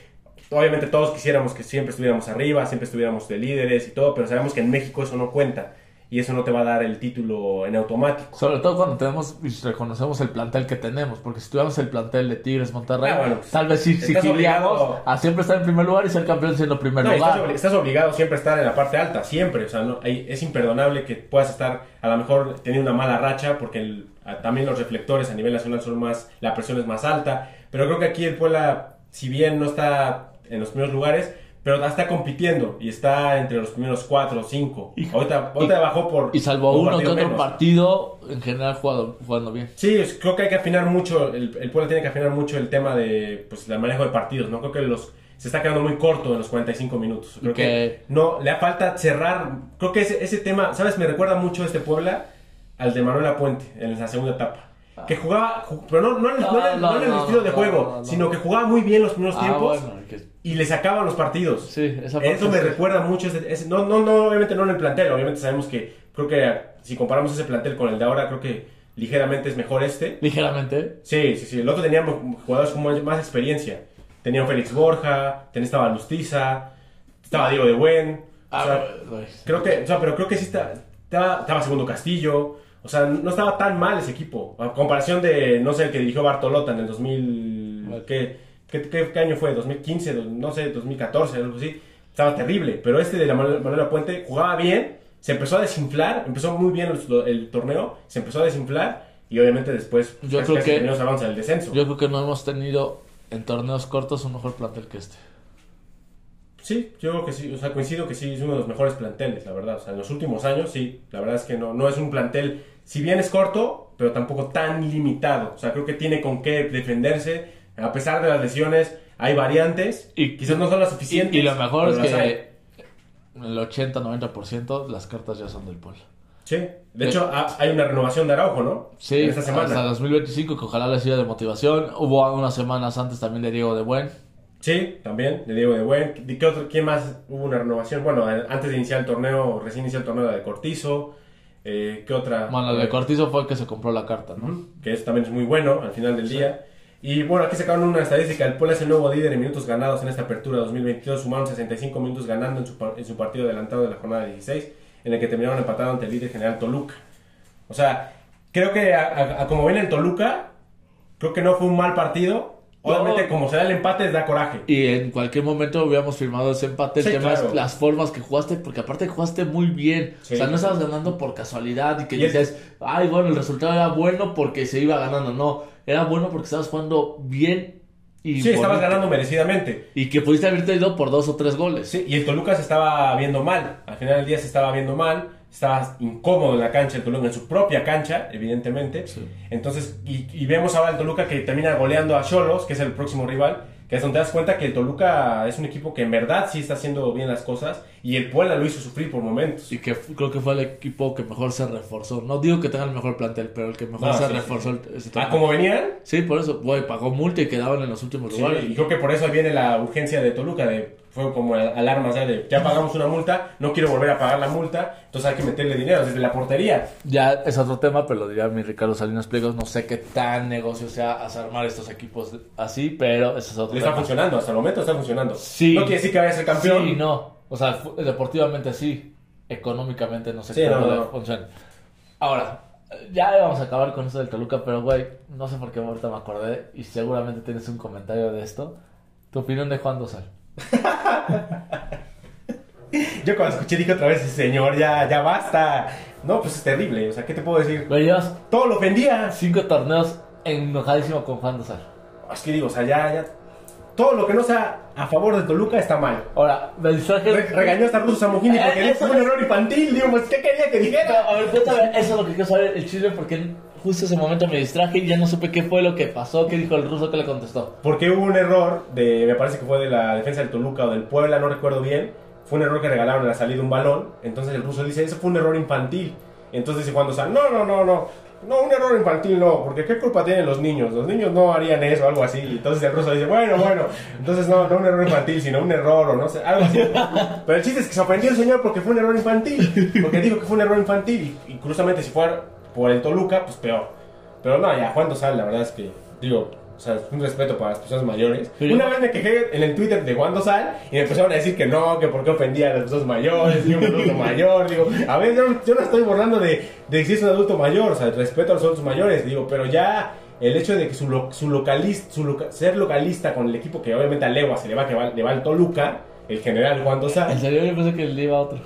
obviamente todos quisiéramos que siempre estuviéramos arriba, siempre estuviéramos de líderes y todo, pero sabemos que en México eso no cuenta y eso no te va a dar el título en automático. Sobre todo cuando tenemos y reconocemos el plantel que tenemos, porque si tuviéramos el plantel de Tigres Monterrey, Ah, bueno, pues, tal vez sí estás exigiríamos obligado- a siempre estar en primer lugar y ser campeón siendo primer No, y estás, lugar. estás obligado siempre a estar en la parte alta, siempre. O sea, no, hay- es imperdonable que puedas estar a lo mejor teniendo una mala racha porque el- también los reflectores a nivel nacional son más, la presión es más alta. Pero creo que aquí el Puebla, si bien no está en los primeros lugares, pero está compitiendo y está entre los primeros cuatro o cinco. Y- ahorita, ahorita bajó por. Y salvo por uno que otro menos. partido, en general jugando, jugando bien. Sí, creo que hay que afinar mucho, el, el Puebla tiene que afinar mucho el tema de, pues, el manejo de partidos, ¿no? Creo que los, se está quedando muy corto en los 45 minutos. Creo Y que- no, le falta cerrar, creo que ese, ese tema, ¿sabes? Me recuerda mucho este Puebla al de Manuel Apuente en la segunda etapa. Que jugaba, ju- pero no, no, en el- no No, en el estilo de juego, no, no. sino que jugaba muy bien los primeros Ah, tiempos y le sacaban los partidos. sí, esa parte Eso me recuerda mucho, ese- ese- no, no, no, obviamente no en el plantel, obviamente sabemos que, creo que si comparamos ese plantel con el de ahora, creo que ligeramente es mejor este. Ligeramente. Sí, sí, sí, el otro tenía jugadores con más, más experiencia. Tenía Félix Borja, tenía estaba Lustiza, estaba Diego de Buen. O Ah, sea, güey. creo que, o sea, pero creo que sí está, estaba, estaba Segundo Castillo. O sea, no estaba tan mal ese equipo. A comparación de, no sé, el que dirigió Bartolota en el 2000... Vale. ¿qué, qué, qué- qué año fue? ¿2015? do- No sé, 2014, algo así. Estaba terrible. Pero este de la Manuel Manuel Puente jugaba bien, se empezó a desinflar, empezó muy bien el, el torneo, se empezó a desinflar y obviamente después Yo casi- creo casi que- terminó salvándose del descenso. Yo creo que no hemos tenido en torneos cortos un mejor plantel que este. Sí, yo creo que sí, o sea, coincido que sí, es uno de los mejores planteles, la verdad. O sea, en los últimos años, sí, la verdad es que no, no es un plantel, si bien es corto, pero tampoco tan limitado. O sea, creo que tiene con qué defenderse, a pesar de las lesiones, hay variantes, Y- quizás no son las suficientes. y lo mejor es que el 80-90% las cartas ya son del Puebla. Sí, de hecho, ha- hay una renovación de Araujo, ¿no? Sí, esta semana. hasta 2025, que ojalá les sirva de motivación. Hubo unas semanas antes también de Diego de Buen. Sí, también, de Diego de Buen. ¿De qué otro, ¿Quién más hubo una renovación? Bueno, eh, antes de iniciar el torneo, recién inició el torneo la de Cortizo. Eh, ¿Qué otra? Bueno, el de Cortizo fue el que se compró la carta, ¿no? Que eso también es muy bueno al final del día. Y bueno, aquí sacaron una estadística. El Puebla es el nuevo líder en minutos ganados en esta apertura 2022. Sumaron 65 minutos ganando en su, en su partido adelantado de la jornada 16, en el que terminaron empatado ante el líder general Toluca. O sea, creo que a, a- a como ven el Toluca, creo que no fue un mal partido. Obviamente, No. como se da el empate, da coraje. Y en cualquier momento hubiéramos firmado ese empate. El Sí, tema claro. es las formas que jugaste, porque aparte jugaste muy bien. Sí. o sea, no estabas ganando por casualidad y que Y el- dices, ay, bueno, el resultado era bueno porque se iba ganando. No, era bueno porque estabas jugando bien y, Sí, estabas ganando merecidamente. y que pudiste haberte ido por dos o tres goles. Sí, y el Toluca se estaba viendo mal. Al final del día se estaba viendo mal. Estaba incómodo en la cancha el Toluca, en su propia cancha, evidentemente. Sí. Entonces, y, y vemos ahora el Toluca que termina goleando a Cholos, que es el próximo rival. Que es donde te das cuenta que el Toluca es un equipo que en verdad sí está haciendo bien las cosas. Y el Puebla lo hizo sufrir por momentos. Y que creo que fue el equipo que mejor se reforzó. No digo que tenga el mejor plantel, pero el que mejor No, se sí, reforzó. sí. el- ese Ah, como venían, Sí, por eso, güey, pagó multa y quedaban en los últimos Sí, lugares. y creo que por eso viene la urgencia de Toluca, de, fue como alarmas ya de ya pagamos una multa, no quiero volver a pagar la multa, entonces hay que meterle dinero desde la portería. Ya es otro tema, pero lo diría mi Ricardo Salinas Pliegos. No sé qué tan negocio sea armar estos equipos así, pero eso es otro Le está tema. funcionando, hasta el momento está funcionando. Sí. No quiere decir que vaya a ser campeón. Sí no. O sea, deportivamente sí. Económicamente no sé Sí, qué no, no. funciona. Ahora, ya vamos a acabar con esto del Toluca, pero güey, no sé por qué ahorita me acordé y seguramente tienes un comentario de esto. Tu opinión de Juan Dosal. Yo cuando escuché dije otra vez, señor, ya, ya basta. No, pues es terrible, o sea, ¿qué te puedo decir? Llevas Todo lo ofendía. cinco torneos enojadísimo con Juan. Es que digo, o sea, ya, ya. Todo lo que no sea a favor de Toluca está mal. Ahora, mensaje. Re- regañó hasta Russo Samogini porque Eh, dijo eso- fue un error infantil. Digo, pues, ¿qué quería que dijera? A ver, cuéntame, eso es lo que quiero saber, el chisme, porque justo ese momento me distraje y ya no supe qué fue lo que pasó, qué dijo el ruso, qué le contestó. Porque hubo un error de, me parece que fue de la defensa del Toluca o del Puebla, no recuerdo bien. Fue un error que regalaron en la salida un balón. Entonces el ruso dice, eso fue un error infantil. Entonces cuando sale, no, no, no, no. no, un error infantil no, porque ¿qué culpa tienen los niños? Los niños no harían eso, algo así. Entonces el ruso dice, bueno, bueno, entonces no, no un error infantil, sino un error o no sé, algo así. Pero el chiste es que se ofendió el señor porque fue un error infantil, porque dijo que fue un error infantil y, y si fuera por el Toluca, pues peor. Pero no, ya, Juan Dosal, la verdad es que, digo, o sea, un respeto para las personas mayores. Pero Una yo- vez me quejé en el Twitter de Juan Dosal y me empezaron a decir que no, que por qué ofendía a las personas mayores, y un adulto mayor. Digo, a ver, yo, yo no estoy borrando de, de si es un adulto mayor, o sea, respeto a los adultos mayores, digo, pero ya el hecho de que su, lo- su localista, su loca- ser localista con el equipo que obviamente a Legua se le va, que va, le va al Toluca, el general Juan En Dosal. serio, yo pensé que le iba a otro.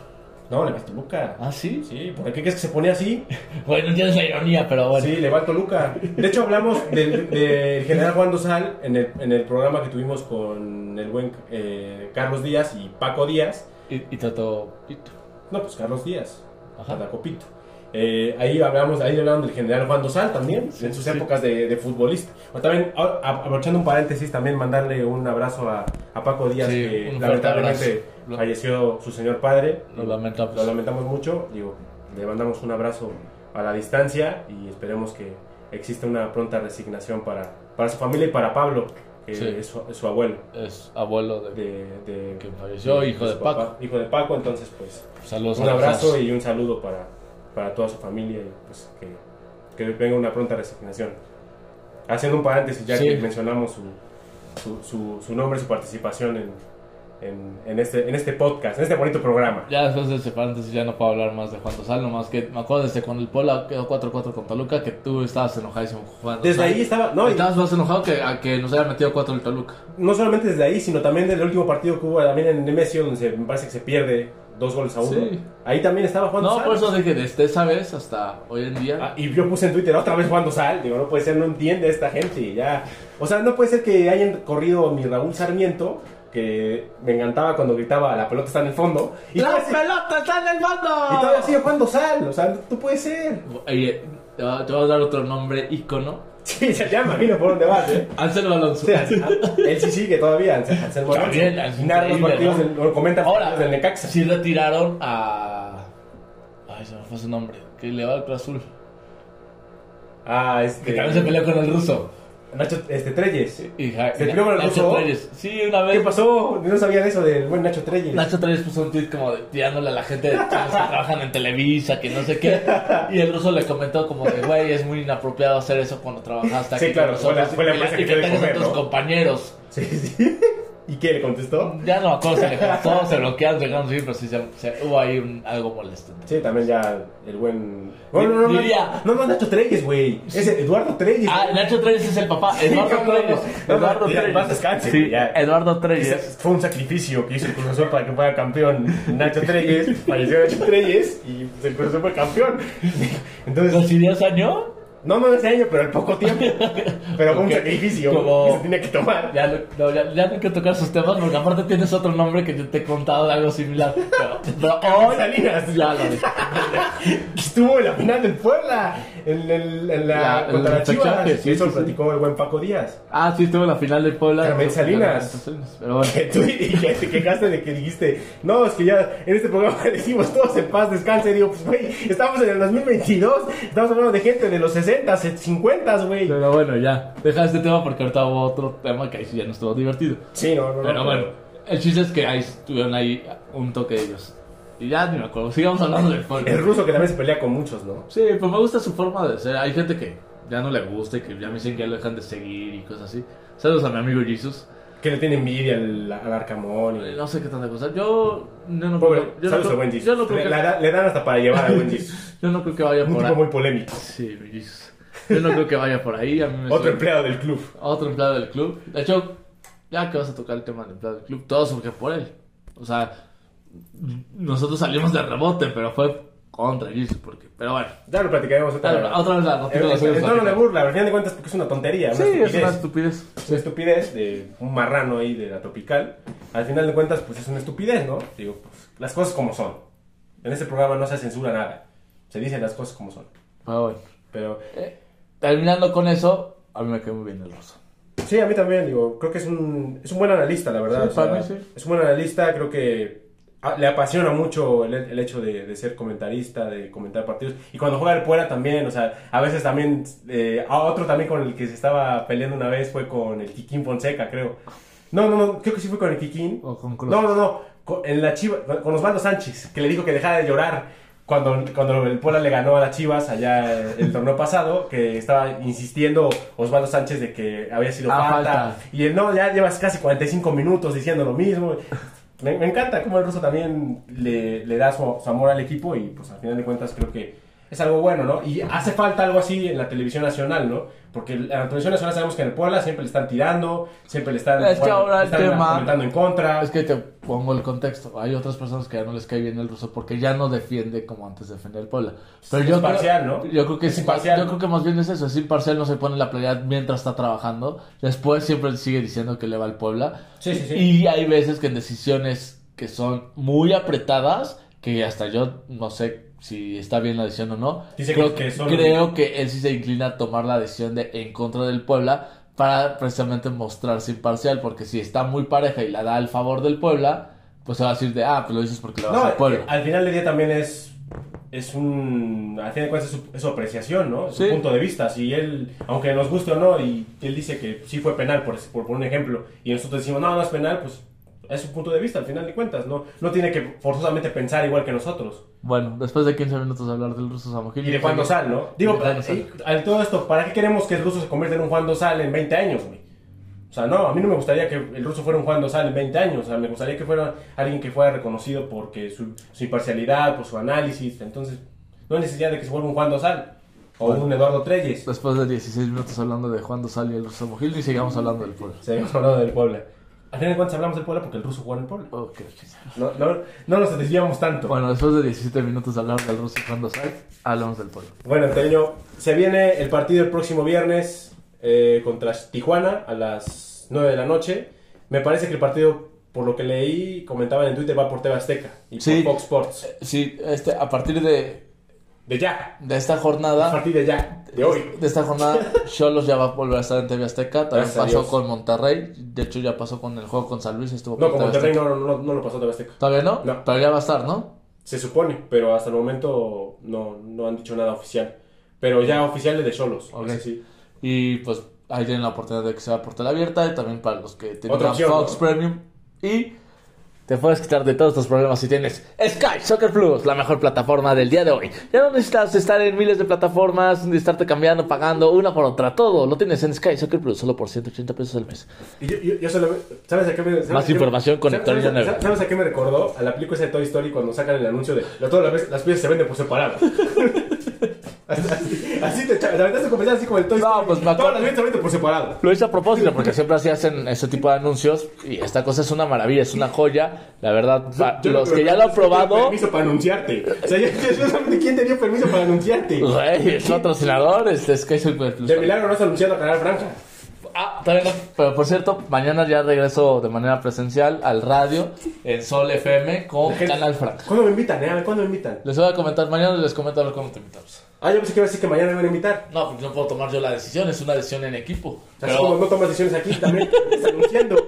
No, le va al Toluca. ¿Ah, sí? Sí, ¿por qué crees que se pone así? Bueno, no entiendes la ironía, pero bueno. Sí, le va al Toluca. De hecho, hablamos del, del general Juan Dosal en el, en el programa que tuvimos con el buen eh, Carlos Díaz y Paco Díaz. Y, y trató Pito. No, pues Carlos Díaz, Ajá. Ajá. Copito. Eh, ahí hablamos, ahí hablaban del general Juan Dosal también, en sus sí. épocas de, de futbolista. O también, aprovechando un paréntesis, también mandarle un abrazo a, a Paco Díaz, Sí, que lamentablemente abrazo. falleció su señor padre. Lo lamentamos. Lo lamentamos mucho, digo, le mandamos un abrazo a la distancia y esperemos que exista una pronta resignación para, para su familia y para Pablo, que Sí. es, su, es su abuelo. Es abuelo de... De, de- Que falleció, hijo de Paco. papá, hijo de Paco, entonces pues Saludos un abrazo y un saludo para, para toda su familia y pues que, que venga una pronta resignación. Haciendo un paréntesis, ya Sí. que mencionamos su, su, su, su nombre, su participación en, en, en este, en este podcast, en este bonito programa. Ya después de ese paréntesis ya no puedo hablar más de Juan Dosal, nomás que me acuerdo desde cuando el Puebla quedó 4-4 con Toluca que tú estabas enojadísimo Juan Desde Dosal. ahí estaba, no, y- Estabas más enojado que a que nos haya metido 4 el Toluca. no solamente desde ahí, sino también del último partido que hubo también en Nemesio, donde se, me parece que se pierde dos goles a uno. Sí. Ahí también estaba Juan No, por eso dije desde esa vez hasta hoy en día. Ah, y yo puse en Twitter otra vez Juan Dosal. Digo, no puede ser, no entiende esta gente. Ya. O sea, no puede ser que hayan corrido mi Raúl Sarmiento, que me encantaba cuando gritaba la pelota está en el fondo. Y ¡La pelota está en el fondo! y todavía sigue Juan Dosal. O sea, tú puedes ser. Oye, te voy a- te voy a dar otro nombre ícono. Sí, ya, ya me imagino por dónde vas, ¿eh? Anselmo Alonso. Sí, Ansel- él sí sigue todavía, Ansel- Alonso. Narra los partidos, ¿no? del- comenta Ahora, del Necaxa. sí retiraron a... Ay, se me fue su nombre. Que le va al Cruz Azul. Ah, Que este. también se peleó con el ruso. Nacho, este, Treyes. Y Ja- ¿Se peleó con el Nacho ruso? Treyes. Sí, una vez. ¿Qué pasó? No sabía eso del buen Nacho Treyes. Nacho Treyes puso un tweet como de, tirándole a la gente de chavos que trabajan en Televisa, que no sé qué. Y el ruso le comentó como de, güey, es muy inapropiado hacer eso cuando trabajaste aquí Sí, claro, con fue la- fue la y que que tengas a comer, tus ¿no? compañeros. Sí, sí. ¿Y qué le contestó? Ya no me acuerdo si le contestó, se bloquearon, se dejaron seguir, pero sí se, se- hubo ahí un, algo molesto. Sí, también ya el buen. No, no, no, no, Diría- no, no, Nacho Treyes, güey. Es Eduardo Treyes. Ah, Nacho Treyes es el papá. Eduardo no, no, Treyes. no, no, Eduardo Treyes. más descanse, Sí, ya. Eduardo Treyes. Fue un sacrificio que hizo el Azul para que fuera campeón Nacho Treyes. Falleció Nacho Treyes y el Azul fue campeón. Entonces, ¿Recibió ese año? No, no ese año, pero al poco tiempo. Pero fue un Ok. sacrificio Como- que se tenía que tomar. Ya, no- ya, ya no hay que tocar sus temas porque aparte tienes otro nombre que yo te he contado de algo similar. Pero, pero hoy Salinas. ya lo dije. Estuvo en la final del Puebla, en, el, en la, La- contra las Chivas. repechaje, sí, Eso sí, lo sí. platicó el buen Paco Díaz. Ah, sí, estuvo en la final del Puebla. Carmen Salinas. Pero bueno. Que tú y que te quejaste de que dijiste, no, es que ya en este programa decimos todos en paz, descanse. Y digo, pues güey, estamos en el 2022, estamos hablando de gente de los 60, 50, güey. Pero bueno, ya. Deja este tema porque ahorita hubo otro tema que ahí sí ya no estuvo divertido. Sí, no, no, no. Pero bueno, el chiste es que ahí estuvieron ahí un toque de ellos. Y ya ni me acuerdo. Sigamos hablando del Puebla. El ruso que también se pelea con muchos, ¿no? Sí, pues me gusta su forma de ser. Hay gente que ya no le gusta y que ya me dicen que ya lo dejan de seguir y cosas así. Saludos a mi amigo Jesus. Que le tiene envidia al, al Arcamón. Y... No sé qué tanta cosa. Yo, yo no Pobre, creo, yo no saludos creo- al buen Jesus. yo no creo le, que, la le dan hasta para llevar al buen Jesus. yo no creo que vaya Un por tipo ahí. muy polémico. Sí, mi Jesus. Yo no creo que vaya por ahí. A mí me Otro suena- empleado del club. Otro empleado del club. De hecho, ya que vas a tocar el tema del empleado del club, todo surge por él. O sea, nosotros salimos de rebote, pero fue contra Jesus. Porque, pero bueno, Ya lo platicaremos otra Dale, otra vez la En, tono de burla, al final de cuentas, porque es una tontería. Sí, una es una estupidez. Es una estupidez de un marrano ahí de la tropical. Al final de cuentas, pues es una estupidez, ¿no? Digo, pues las cosas como son. En este programa no se censura nada. Se dicen las cosas como son. Pero bueno. Pero Eh, terminando con eso, a mí me quedó muy bien el ruso. sí, a mí también, digo, creo que es un, es un buen analista, la verdad. Sí, o sea, para mí sí. Es un buen analista, creo que a- le apasiona mucho el, el hecho de, de ser comentarista, de comentar partidos. Y cuando juega el Puebla también, o sea, a veces también, eh, a otro también con el que se estaba peleando una vez fue con el Kikín Fonseca, creo. No, no, no, creo que sí fue con el Kikín. O con Cruz. No, no, no, con, en la Chiva, con Osvaldo Sánchez, que le dijo que dejara de llorar cuando, cuando el Puebla le ganó a las Chivas allá el, el torneo pasado, que estaba insistiendo Osvaldo Sánchez de que había sido Ah, falta. falta. Y él, no, ya llevas casi 45 minutos diciendo lo mismo. Me, me encanta cómo el ruso también le, le da su, su amor al equipo y pues al final de cuentas creo que es algo bueno, ¿no? Y hace falta algo así en la televisión nacional, ¿no? Porque en la televisión nacional sabemos que en el Puebla siempre le están tirando, siempre le están, Es que bueno, ahora le el están tema- comentando en contra. Es que te pongo el contexto. Hay otras personas que ya no les cae bien el ruso porque ya no defiende como antes defendía el Puebla. Pero Es yo imparcial, creo, ¿no? Yo creo que Es es imparcial. Yo creo que más bien es eso. Es imparcial, no se pone la playa mientras está trabajando. Después siempre sigue diciendo que le va al Puebla. Sí, sí, sí. Y hay veces que en decisiones que son muy apretadas, que hasta yo no sé si está bien la decisión o no. Dice creo que- son- creo que él sí se inclina a tomar la decisión de en contra del Puebla para precisamente mostrarse imparcial, porque si está muy pareja y la da al favor del Puebla, pues se va a decir de, ah, pues lo dices porque vas No, al Puebla. eh, al final del día también es es un al fin de cuentas es su, es su apreciación, ¿no? Es su punto de vista. Si él, aunque nos guste o no, y él dice que sí fue penal, por, por poner un ejemplo, y nosotros decimos, no, no es penal, pues es su punto de vista al final de cuentas, ¿no? No tiene que forzosamente pensar igual que nosotros. Bueno, después de 15 minutos de hablar del ruso Samogil. Y de Juan Dosal, ¿no? Digo, Y eh, al todo esto, ¿para qué queremos que el ruso se convierta en un Juan Dosal en 20 años, güey? O sea, no, a mí no me gustaría que el ruso fuera un Juan Dosal en 20 años. O sea, me gustaría que fuera alguien que fuera reconocido porque su, su imparcialidad, por su análisis. Entonces, no hay necesidad de que se vuelva un Juan Dosal o Bueno. un Eduardo Treyes. Después de 16 minutos hablando de Juan Dosal y el ruso Samogil, y sigamos hablando del Puebla. Seguimos hablando del Puebla. Al final de cuentas hablamos del Puebla porque el ruso juega en el Puebla. Ok. No, no, no nos desviamos tanto. Bueno, después de 17 minutos de hablar del ruso y Juan Dosal, hablamos del Puebla. Bueno, Antonio, se viene el partido el próximo viernes eh, contra Tijuana a las 9 de la noche. Me parece que el partido, por lo que leí, comentaban en Twitter, va por TV Azteca y Sí. por Fox Sports. Sí, este, a partir de, De ya. de esta A jornada, partir de ya. De hoy. de esta jornada, Cholos ya va a volver a estar en TV Azteca. También Gracias a pasó Dios. con Monterrey. De hecho, ya pasó con el juego con San Luis. Estuvo No, por TV Monterrey Azteca. no, no, no, no lo pasó TV Azteca. ¿Todavía no? No. Pero ya va a estar, ¿no? Se supone, pero hasta el momento no, no han dicho nada oficial. Pero ya oficial es de Cholos. Ok. ese sí. Y pues ahí tienen la oportunidad de que sea por tele abierta. Y también para los que Otra tengan opción, Fox ¿no? Premium. Y te puedes quitar de todos tus problemas si tienes Sky Soccer Plus, la mejor plataforma del día de hoy. Ya no necesitas estar en miles de plataformas, ni estarte cambiando, pagando una por otra. Todo lo tienes en Sky Soccer Plus, solo por 180 pesos al mes. Y yo, yo, yo solo- ¿Sabes a qué me sabes Más qué- información con ¿sabes- ¿sabes, Villanueva. sabes- ¿Sabes a qué me recordó? A la película de Toy Story cuando sacan el anuncio de todas las, las piezas se venden por separado. así, así te comercial así como el Toy No, pues me todas acuerdo. las piezas se venden por separado. Lo hice a propósito porque siempre así hacen ese tipo de anuncios y esta cosa es una maravilla, es una joya. La verdad, pa- Yo no- los que ya lo han ¿quién te dio probado, permiso para anunciarte. O sea, yo, yo, yo solamente quién te dio permiso para anunciarte. güey, es patrocinador, este Sky Super Plus. De milagro no has anunciado a Canal Franja. Ah, todavía no. Pero por cierto, mañana ya regreso de manera presencial al radio en Sol FM con Canal Franca. ¿Cuándo me invitan? Eh? ¿Cuándo me invitan? Les voy a comentar mañana les comento a ver cómo te invitamos. Ah, yo pensé que iba a decir que mañana me van a invitar. No, porque no puedo tomar yo la decisión, es una decisión en equipo. Como Pero no tomas decisiones aquí, también estás anunciando.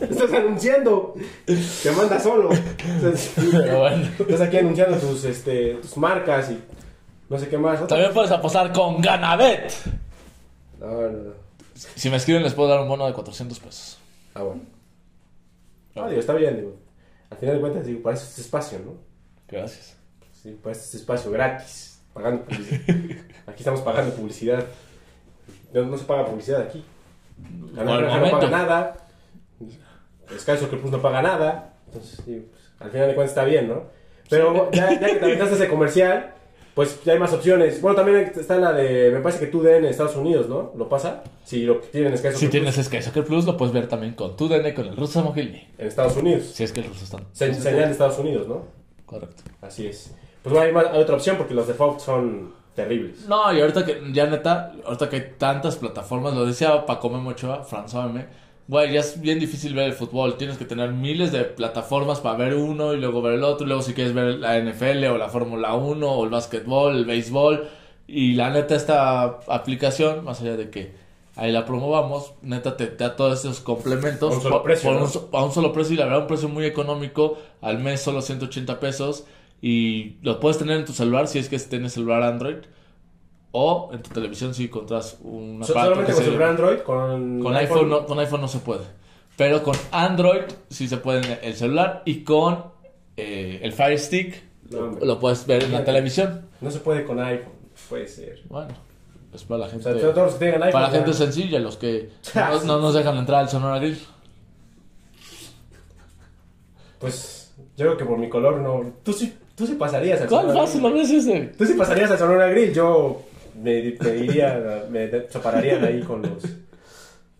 Estás anunciando. Te manda solo. Pero bueno. estás aquí anunciando tus, este, tus marcas y no sé qué más. Otra- también puedes apostar con Ganabet. No, no, no. Si me escriben les puedo dar un bono de 400 pesos. Ah, bueno. Ah, digo, está bien, digo. Al final de cuentas, digo, para eso es este espacio, ¿no? Gracias. Sí, para este espacio gratis. Pagando publicidad. Aquí estamos pagando publicidad. No, no se paga publicidad aquí. Canal no momento. paga nada. Sky Soccer Plus no paga nada. Entonces, sí, pues, al final de cuentas está bien, ¿no? Pero ya, ya que te aventaste ese comercial, pues ya hay más opciones. Bueno, también está la de, me parece que tú en Estados Unidos, ¿no? ¿Lo pasa? Si lo que tienen Sky Soccer Si Plus tienes Sky Soccer Plus, lo puedes ver también con tu DN con el ruso Samogilny. en Estados Unidos. Si es que el ruso está. Se- Señal de Estados Unidos, ¿no? Correcto. Así es. Pues bueno, hay, más- hay otra opción porque los de Fox son terribles. No, y ahorita que, ya neta, ahorita que hay tantas plataformas, lo decía Paco Memo Ochoa, François M. Güey, ya es bien difícil ver el fútbol. Tienes que tener miles de plataformas para ver uno y luego ver el otro. Y luego, si quieres ver la NFL o la Fórmula 1 o el básquetbol, el béisbol. Y la neta, esta aplicación, más allá de que ahí la promovamos, neta te da todos esos complementos A un solo precio, por ¿no? un so- a un solo precio y la verdad un precio muy económico, al mes solo 180 pesos y lo puedes tener en tu celular si es que tienes celular Android o en tu televisión si encuentras un aparato solamente con celular Android, con, con iPhone, no, con iPhone no se puede. Pero con Android sí se puede en el celular y con eh, el Fire Stick No, lo, puedes ver en la televisión. No se puede con iPhone, puede ser. Bueno, es para la O gente, sea, todos los que tengan iPhone. para la gente sencilla, los que no, no nos dejan entrar al Sonora Grill. Pues yo creo que por mi color no. Tú sí, tú sí pasarías al ¿Cuál Sonora fácil lo ves ese? Tú sí pasarías al Sonora Grill. Yo me, me iría, me separarían ahí con los.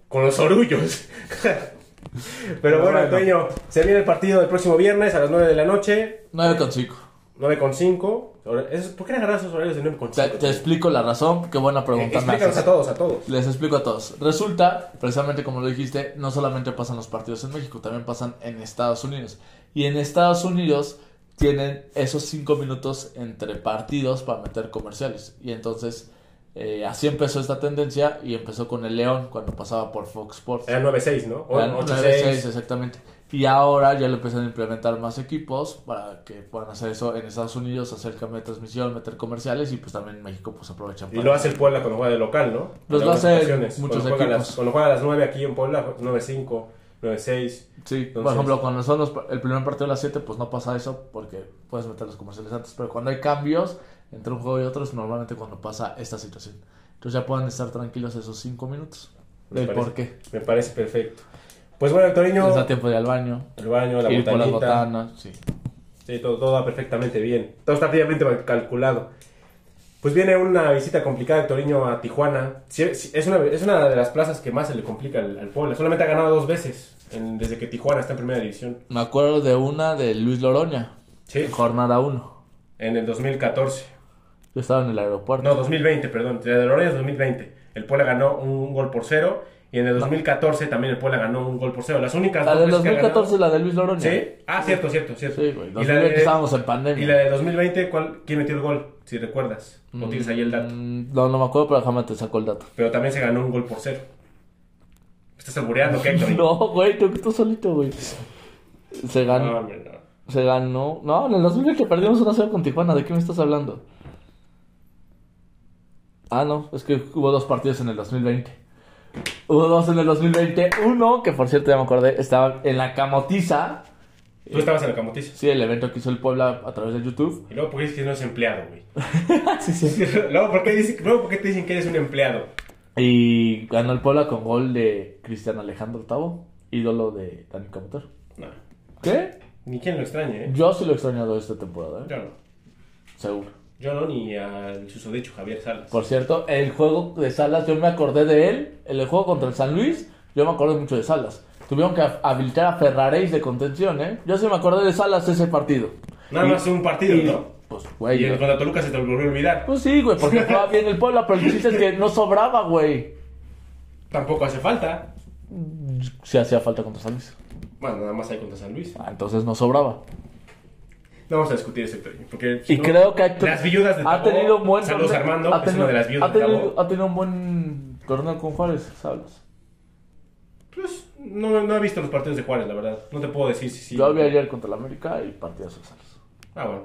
con los orullos. Pero bueno, Bueno. Antonio, se viene el partido del próximo viernes a las 9 de la noche, 9 con 5. 9 con 5. ¿Por qué le agarras esos horarios de 9 con Te, 5? te explico la razón, qué buena pregunta me Explícanos a todos, a todos. Les explico a todos. Resulta, precisamente como lo dijiste, no solamente pasan los partidos en México, también pasan en Estados Unidos. Y en Estados Unidos tienen esos cinco minutos entre partidos para meter comerciales. Y entonces eh, así empezó esta tendencia y empezó con el León cuando pasaba por Fox Sports. Era 9-6, ¿no? O Eran 8-6. 9-6, exactamente. Y ahora ya lo empiezan a implementar más equipos para que puedan hacer eso en Estados Unidos, hacer cambio de transmisión, meter comerciales y pues también en México pues aprovechan Y lo hace el Puebla cuando juega de local, ¿no? Los lo hacen muchos cuando juega, equipos. las, cuando juega a las 9 aquí en Puebla, 9-5, 9-6. Sí, por Entonces- ejemplo, cuando son los- el primer partido a las 7, pues no pasa eso porque puedes meter los comerciales antes. Pero cuando hay cambios entre un juego y otro, es normalmente cuando pasa esta situación. Entonces ya pueden estar tranquilos esos 5 minutos. Me ¿El parece- por qué? Me parece perfecto. Pues bueno, Torino, Les da tiempo de ir al baño, el baño, la ir por las botanita. botanas. Sí. Sí, todo, todo va perfectamente bien. Todo está fríamente calculado. Pues viene una visita complicada de Torino a Tijuana. Es, una, es una de las plazas que más se le complica al, al Puebla. Solamente ha ganado dos veces en- desde que Tijuana está en primera división. Me acuerdo de una de Luis Loroña, Sí, jornada 1. en el 2014. Yo estaba en el aeropuerto. No, 2020, perdón. De Lorena es 2020. El Puebla ganó un gol por cero. Y en el 2014 también el Puebla ganó un gol por cero. Las únicas la dos del veces que ha 2014 la de Luis Loroña. ¿Sí? Ah, cierto, cierto, cierto. Sí, güey. y, la 2020 de, estábamos en pandemia. y la de 2020, ¿cuál, ¿quién metió el gol? Si recuerdas. O tienes ahí el dato. Mm, No, no me acuerdo, pero déjame te saco el dato. Pero también se ganó un gol por cero. Estás albureando, ¿qué, Héctor? No, güey, tú, tú solito, güey. Se ganó. No, hombre, no. Se ganó. No, en el 2020 perdimos una 0 con Tijuana. ¿De qué me estás hablando? Ah, no, es que hubo dos partidos en el 2020. Hubo dos en el 2020. Uno, que por cierto ya me acordé, estaba en la Camotiza. Tú estabas en la camotiza. Sí, el evento que hizo el Puebla a través de YouTube. Y luego, ¿por qué dices que no es empleado, güey? sí, sí. luego, ¿por qué dice- luego, ¿por qué te dicen que eres un empleado? Y ganó el Puebla con gol de Cristian Alejandro Tavo, ídolo de Dani Camotero. No. ¿Qué? Ni quien lo extrañe, ¿eh? Yo sí lo he extrañado esta temporada, ¿eh? Yo no. Seguro. Yo no, ni al susodicho Javier Salas. Por cierto, el juego de Salas, yo me acordé de él. El juego contra el San Luis, yo me acordé mucho de Salas. Tuvieron que habilitar a Ferraréis de contención, ¿eh? Yo sí me acordé de Salas ese partido. Nada Y- más un partido, y- ¿no? Pues, Y güey. el yo- contra Toluca se te volvió a olvidar. Pues sí, güey, porque jugaba bien el Puebla, pero el chiste es que no sobraba, güey. Tampoco hace falta. Sí hacía falta contra San Luis. Bueno, nada más hay contra San Luis. Ah, entonces no sobraba. No vamos a discutir ese tema. Porque Y no- creo que ha, Las viudas de ha Tabó, tenido un buen Saludos Armando, ha es tenido, una de las viudas ha de tenido, Tabó. ha tenido un buen torneo con Juárez, Salas. Pues no, no he visto los partidos de Juárez, la verdad. No te puedo decir si sí. Yo vi ayer contra el América y partidas de Salas. Ah, bueno.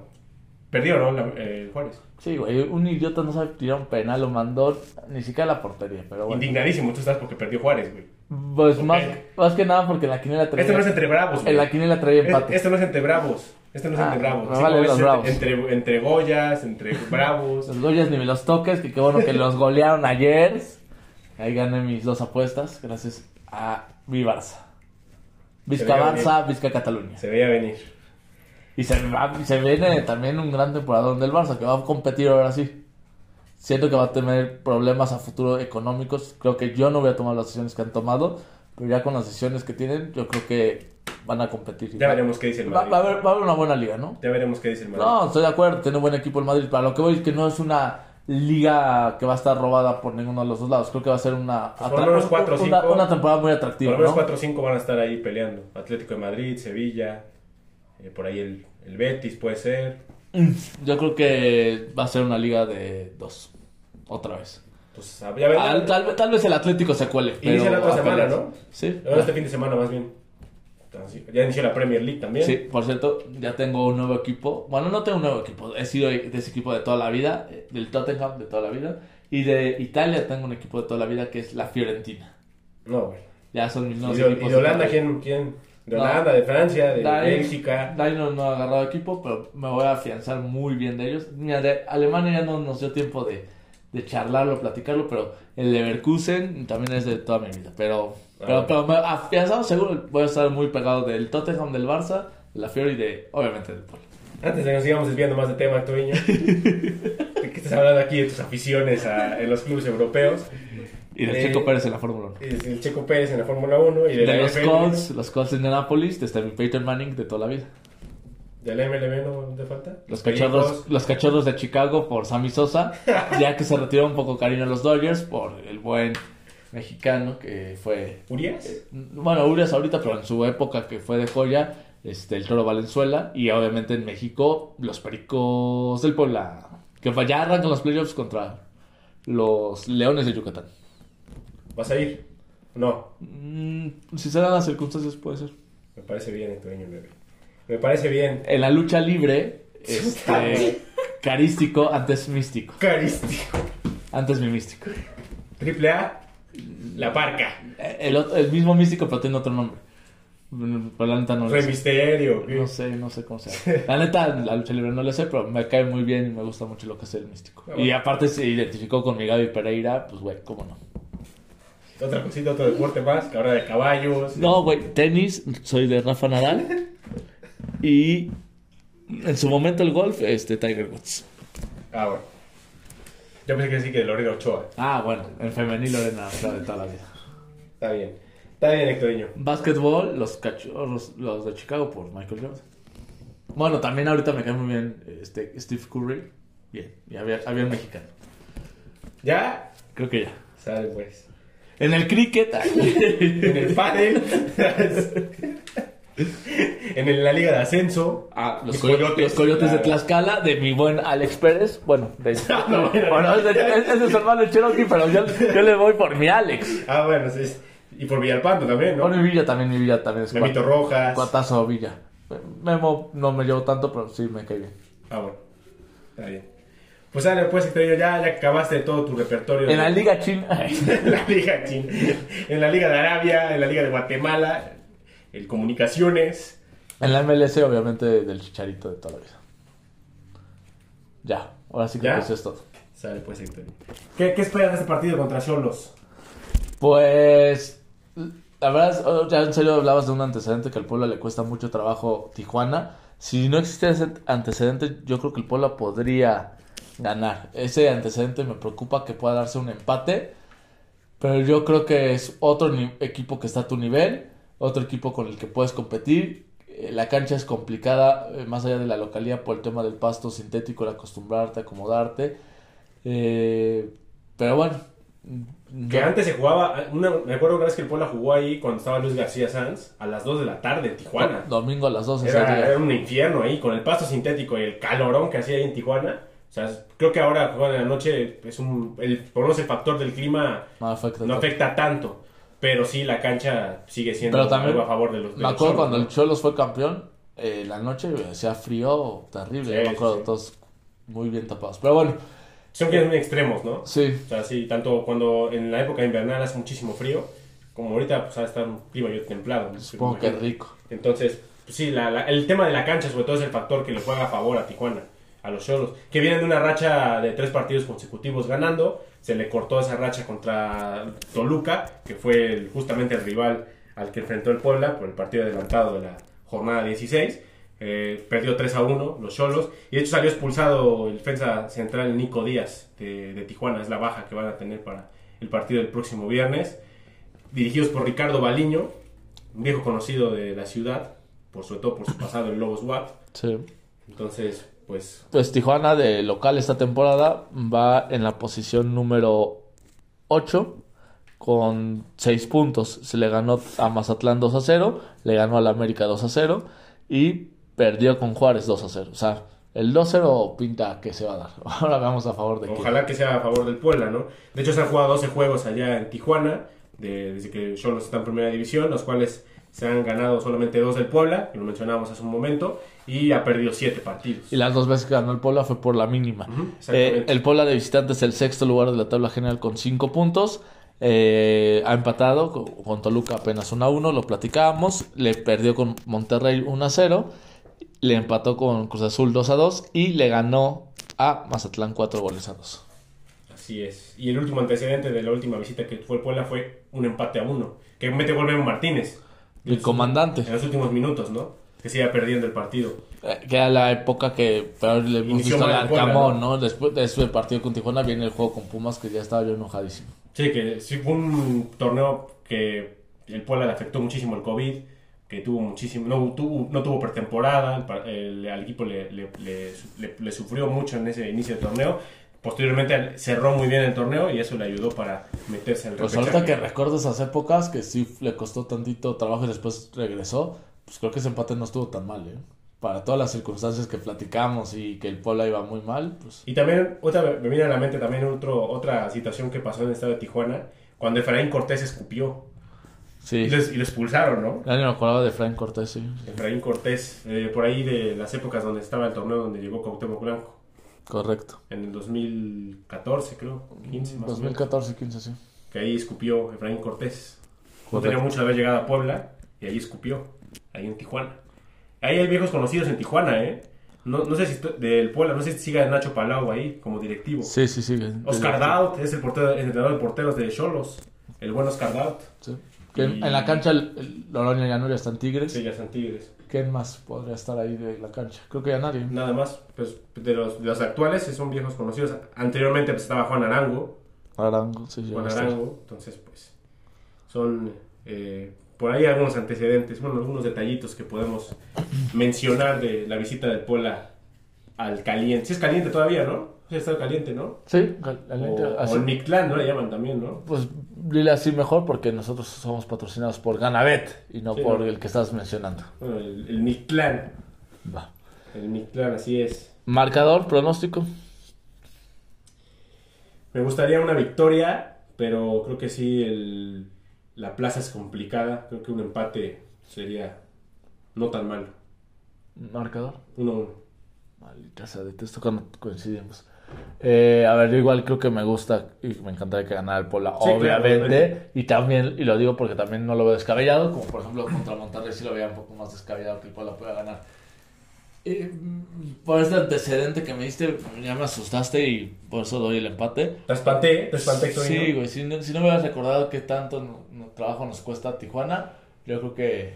Perdió, ¿no? La- eh, Juárez. Sí, güey, un idiota no sabe tirar un penal, lo mandó ni siquiera a la portería, pero bueno. Indignadísimo tú estás porque perdió Juárez, güey. Pues más, más que nada porque en la quiniela traía... Este no es entre bravos, güey. En la quiniela traía empate. Es- Este no es entre bravos. Este no es Ah, entre bravos. Sí, como los bravos. Entre, entre Goyas, entre bravos. Los Goyas ni me los toques, que qué bueno que los golearon ayer. Ahí gané mis dos apuestas, gracias a mi Barça. Vizca Barça, Vizca Cataluña. Se veía venir. Y se, va- se viene también un gran temporadón del Barça, que va a competir ahora sí. Siento que va a tener problemas a futuro económicos. Creo que yo no voy a tomar las decisiones que han tomado, pero ya con las decisiones que tienen, yo creo que van a competir. Ya veremos qué dice el Va, Madrid. va a haber, va a haber una buena liga, ¿no? Ya veremos qué dice el Madrid. No, estoy de acuerdo, tiene un buen equipo el Madrid. Para lo que voy es que no es una liga que va a estar robada por ninguno de los dos lados. Creo que va a ser una, Pues por menos cuatro o una, cinco. una temporada muy Por atractiva. lo menos ¿no? 4 o 5 van a estar ahí peleando. Atlético de Madrid, Sevilla, eh, por ahí el, el Betis puede ser. Yo creo que va a ser una liga de dos. Otra vez. Pues ya. Al- tal, tal vez el Atlético se cuele. Inicia la otra semana. ¿no? Sí. Ahora este fin de semana más bien. Ya inició la Premier League también. Sí, por cierto, ya tengo un nuevo equipo. Bueno, no tengo un nuevo equipo. He sido de ese equipo de toda la vida, eh, del Tottenham de toda la vida. Y de Italia tengo un equipo de toda la vida que es la Fiorentina. No, güey. Ya son mis ¿Y nuevos de, equipos. y de Holanda quién? quién? De No. Holanda, de Francia, de ahí- Bélgica. ahí no, no he agarrado equipo, pero me voy a afianzar muy bien de ellos. Mira, de Alemania ya no nos dio tiempo de, de charlarlo, platicarlo, pero el Leverkusen también es de toda mi vida. Pero, pero, pero me afianzado seguro voy a estar muy pegado del Tottenham, del Barça, la Fiore y de, obviamente, del Polo. Antes de que nos sigamos desviando más de tema, Actoriño. ¿De qué estás hablando aquí de tus aficiones a- en los clubes europeos? Y del Eh, Checo Pérez en la Fórmula 1. Es el Checo Pérez en la Fórmula 1 y de, los. Colts, los Colts de Indianapolis, desde mi Peyton Manning de toda la vida. ¿De la MLB no te falta? Los cachorros, los cachorros de Chicago por Sammy Sosa, ya que se retiró un poco cariño a los Dodgers por el buen mexicano que fue ¿Urias? bueno, Urias ahorita, pero en su época que fue de joya, este, el Toro Valenzuela, y obviamente en México, los Pericos del Puebla, que ya arrancan los playoffs contra los Leones de Yucatán. ¿Vas a ir? No, Mm, si se dan las circunstancias, puede ser. me parece bien, Actoriño. Me, me parece bien. En la lucha libre, este, carístico antes místico. Carístico. Antes mi místico. Triple A, La Parca. El, el mismo místico, pero tiene otro nombre. Pero la neta no Rey. Misterio. ¿qué? No sé, no sé cómo se llama. La neta, la lucha libre no le sé, pero me cae muy bien y me gusta mucho lo que hace el místico. Ah, Y aparte se identificó con mi Gaby Pereira, pues güey, cómo no. Otra cosita, otro deporte más, que ahora de caballos. No, güey, tenis, soy de Rafa Nadal. Y en su momento el golf, este Tiger Woods. Ah, bueno. Yo pensé que sí que Lorena Ochoa. Ah, bueno, en femenil Lorena Ochoa de toda la vida. Está bien. Está bien, Hectorinho. Básquetbol, los cachorros, los de Chicago por Michael Jordan. Bueno, también ahorita me cae muy bien este, Steve Curry. Bien, y había, había un mexicano. ¿Ya? Creo que ya. Sale pues. En el cricket. En el pádel. en el- la liga de ascenso. Ah, los, coyotes, los coyotes de. Tlaxcala, de mi buen Alex Pérez. Bueno, de, no, bueno. bueno es, de, es- es de su hermano el Cherokee, pero yo, yo le voy por mi Alex. Ah, bueno, sí. Y por Villalpando también, ¿no? Bueno, y Villa también, mi Villa también es Memito cuat- Rojas. cuatazo Villa. Memo no me llevo tanto, pero sí me cae bien. Ah, bueno. Está bien. Pues sale, pues, Hectorinho, ya, ya acabaste todo tu repertorio. En la Liga China. en la Liga Chin, en la Liga de Arabia, en la Liga de Guatemala, el Comunicaciones. En la MLS, obviamente, del chicharito de toda la vida. Ya, ahora sí que ¿Ya? eso es todo. Sale pues, Héctor. ¿Qué, ¿Qué esperas de este partido contra Cholos? Pues, la verdad, ya en serio hablabas de un antecedente que al pueblo le cuesta mucho trabajo Tijuana. Si no existiera ese antecedente, yo creo que el pueblo podría ganar. Ese antecedente me preocupa que pueda darse un empate. Pero yo creo que es otro equipo que está a tu nivel, otro equipo con el que puedes competir. Eh, La cancha es complicada, eh, más allá de la localidad, por el tema del pasto sintético, el acostumbrarte, acomodarte. Eh, pero bueno. Que yo- antes se jugaba, una- me acuerdo una vez que el Puebla jugó ahí cuando estaba Luis García Sanz, a las 2 de la tarde en Tijuana. Domingo a las 12 Era, era un infierno ahí, con el pasto sintético y el calorón que hacía ahí en Tijuana. O sea, creo que ahora jugar en la noche es un, el, por lo menos el factor del clima No afecta no tanto. afecta tanto. Pero sí, la cancha sigue siendo Pero también algo a favor de los de Me acuerdo Cholos, cuando el Cholos fue campeón, eh, la noche hacía frío terrible. Sí, yo me acuerdo, sí. todos muy bien tapados. Pero bueno, Son que son extremos, ¿no? sí. O sea, sí, tanto cuando en la época invernal hace muchísimo frío, como ahorita pues va a estar un clima yo templado. Supongo que rico. Entonces, pues sí, la- la- el tema de la cancha sobre todo es el factor que le juega a favor a Tijuana, a los Cholos, que vienen de una racha de tres partidos consecutivos ganando, se le cortó esa racha contra Toluca, que fue el- justamente el rival al que enfrentó el Puebla por el partido adelantado de la jornada 16. Eh, perdió 3 a 1 los Cholos y de hecho salió expulsado el defensa central Nico Díaz de, de Tijuana, es la baja que van a tener para el partido del próximo viernes dirigidos por Ricardo Baliño, un viejo conocido de la ciudad, por sobre todo por su pasado en Lobos. Sí. Entonces, pues, Pues Tijuana de local esta temporada va en la posición número 8 con 6 puntos. Se le ganó a Mazatlán 2 a 0, le ganó al América 2 a 0 y perdió con Juárez 2 a 0. O sea, El 2-0 pinta que se va a dar. Ahora vamos a favor de quién. Ojalá que sea a favor del Puebla, ¿no? De hecho, se han jugado 12 juegos allá en Tijuana, de- desde que Cholos está en primera división, los cuales se han ganado solamente dos del Puebla, que lo mencionábamos hace un momento, y ha perdido 7 partidos. Y las dos veces que ganó el Puebla fue por la mínima. Eh, exactamente. el Puebla de visitante es el sexto lugar de la tabla general con 5 puntos. Eh, ha empatado con, con Toluca apenas 1 a 1, lo platicábamos. Le perdió con Monterrey 1 a 0. Le empató con Cruz Azul 2 a 2. Y le ganó a Mazatlán 4 goles a 2. Así es. Y el último antecedente de la última visita que fue el Puebla fue un empate a uno, que mete gol Memo Martínez. El comandante. En los últimos minutos, ¿no? Que se iba perdiendo el partido. Eh, que era la época que le visto al el Arcamón, ¿no? ¿no? Después de ese partido con Tijuana viene el juego con Pumas que ya estaba yo enojadísimo. Sí, que sí fue un torneo que el Puebla le afectó muchísimo el COVID, que tuvo muchísimo, no tuvo, no tuvo pretemporada, el el- al equipo le, le- le- le- sufrió mucho en ese inicio de torneo. Posteriormente cerró muy bien el torneo y eso le ayudó para meterse al Pues repechaje. ahorita que recuerdo esas épocas que sí le costó tantito trabajo y después regresó, pues creo que ese empate no estuvo tan mal, ¿eh? Para todas las circunstancias que platicamos y que el Puebla iba muy mal, pues Y también, otra, me viene a la mente también otro, otra situación que pasó en el estado de Tijuana, cuando Efraín Cortés escupió sí. y, les- y lo expulsaron, ¿no? Ya ni me acordaba de Frank Cortés, sí. Efraín Cortés, eh, por ahí de las épocas donde estaba el torneo donde llegó Cuauhtémoc Blanco, Correcto. en el 2014 creo, 15 más o menos, 2014, 15, sí. que ahí escupió Efraín Cortés. No Correcto. tenía mucho de haber llegado a Puebla y ahí escupió, ahí en Tijuana. Ahí hay viejos conocidos en Tijuana, ¿eh? No, no sé si del Puebla, no sé si siga Nacho Palau ahí como directivo. Sí, sí, sí. Oscar Daut es el, portero, el entrenador de porteros de Cholos. El buen Oscar Daut. Sí. En, Y- en la cancha el, no ya están Tigres. Sí, ya son Tigres. ¿Quién más podría estar ahí de la cancha? Creo que ya nadie. Nada más, pues de los, de los actuales son viejos conocidos. Anteriormente pues, estaba Juan Arango. Arango, sí, Juan. Arango. Entonces, pues, son eh, por ahí algunos antecedentes, bueno, algunos detallitos que podemos mencionar de la visita del Puebla al caliente. Sí es caliente todavía, ¿no? Sí está caliente, ¿no? Sí, cal- caliente, O, así. o el Mictlán, ¿no? Le llaman también, ¿no? Pues dile así mejor porque nosotros somos patrocinados por Ganabet y no Sí, por ¿no? el que estás mencionando. Bueno, el, el Mictlán. Va. El Mictlán, así es. Marcador, pronóstico. Me gustaría una victoria, pero creo que sí, el, la plaza es complicada. Creo que un empate sería no tan malo. Marcador. 1-1. Maldita sea, detesto cuando coincidimos. Eh, a ver, yo igual creo que me gusta y me encantaría que ganara el Sí, claro, obviamente. y también, y lo digo porque también no lo veo descabellado, como por ejemplo contra Monterrey sí lo veía un poco más descabellado que el Puebla pueda ganar. Eh, por este antecedente que me diste, ya me asustaste y por eso doy el empate. Te espanté, te espanté, Sí, güey, si no, si no me hubieras recordado qué tanto trabajo nos cuesta Tijuana, yo creo que,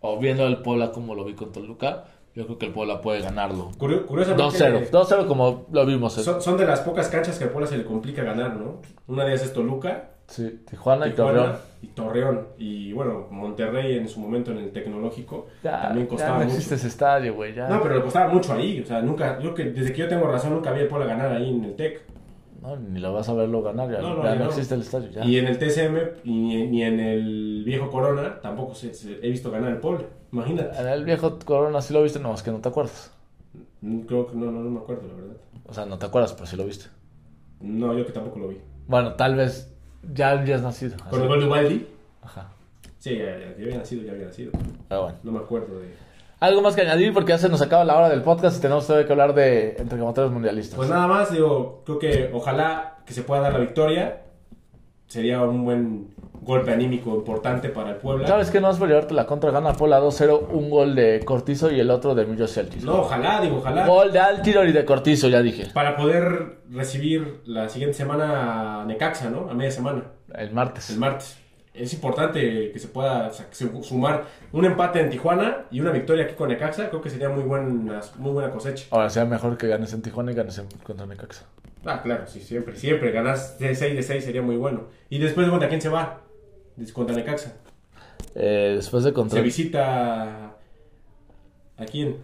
o viendo el Puebla como lo vi con Toluca, yo creo que el Puebla puede ganarlo. Curio- curiosamente, 2-0, 2-0 como lo vimos. en- son, son de las pocas canchas que al Puebla se le complica ganar, ¿no? Una de ellas es Toluca, Sí, Tijuana y Tijuana Torreón. y Torreón. Y bueno, Monterrey en su momento en el tecnológico Ya, también ya costaba no mucho. existe ese estadio, güey, ya. No, pero le costaba mucho ahí. O sea, nunca, yo que desde que yo tengo razón, nunca vi el Puebla ganar ahí en el TEC. No, ni lo vas a verlo ganar, ya No, no, no, ya ya no no. existe el estadio, ya. Y en el TSM y ni, ni en el viejo Corona tampoco se, se- he visto ganar el Puebla. Imagínate. En el viejo Corona sí lo viste, no, es que no te acuerdas. Mm, Creo que no, no, no me acuerdo, la verdad. O sea, no te acuerdas, pero sí lo viste. No, yo que tampoco lo vi. Bueno, tal vez ya habías nacido. Con el gol de Ubaldi, Ajá. sí, ya, ya, ya había nacido, ya había nacido. Bueno. No me acuerdo de. Algo más que añadir porque ya se nos acaba la hora del podcast y tenemos todavía que hablar de entre motores mundialistas. Pues nada más, digo, creo que ojalá que se pueda dar la victoria. Sería un buen golpe anímico importante para el Puebla. ¿Sabes qué? No vas por llevarte la contra, gana Puebla 2-0, un gol de Cortizo y el otro de Millo Celtis. No, ojalá, digo, ojalá. Gol de Altidor y de Cortizo, ya dije. Para poder recibir la siguiente semana a Necaxa, ¿no? A media semana. El martes. el martes. Es importante que se pueda sumar un empate en Tijuana y una victoria aquí con Necaxa. Creo que sería muy, buena muy buena cosecha. Ahora sea mejor que ganes en Tijuana y ganes en, contra Necaxa. Ah, claro, sí, siempre, siempre. Ganas de 6 de 6 sería muy bueno. Y después, ¿contra quién se va? Contra Necaxa. Eh, después de Se contra visita... ¿A quién?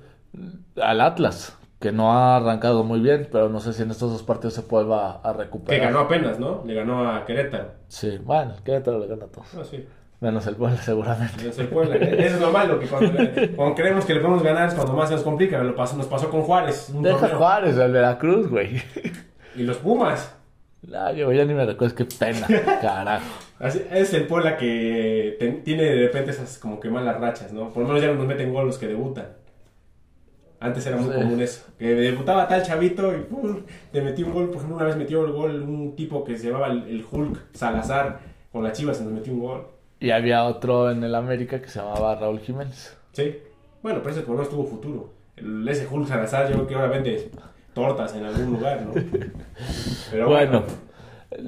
al Atlas, que no ha arrancado muy bien, pero no sé si en estos dos partidos se vuelva a Que recuperar. ganó apenas, ¿no? Le ganó a Querétaro. Sí, bueno, Querétaro le gana a todos. Ah, sí. Menos el Puebla, seguramente. Menos el Puebla. Eso es lo malo, que cuando, le- cuando creemos que le podemos ganar es cuando más se nos complica. Lo pasó, nos pasó con Juárez. Deja torneo. Juárez, el Veracruz, güey. Y los Pumas. No, yo ya ni me recuerdo, qué pena, carajo. Así- es el Puebla que ten- tiene de repente esas como que malas rachas, ¿no? Por lo menos ya no nos meten gol los que debutan. Antes era muy Sí. común eso. Que debutaba tal chavito y ¡pum! te metió un gol. Por ejemplo, una vez metió el gol un tipo que se llamaba el, el Hulk Salazar con las chivas y nos metió un gol. Y había otro en el América que se llamaba Raúl Jiménez. Sí. Bueno, pero ese por lo menos tuvo futuro. El- ese Hulk Salazar yo creo que ahora vende tortas en algún lugar, ¿no? Pero Bueno,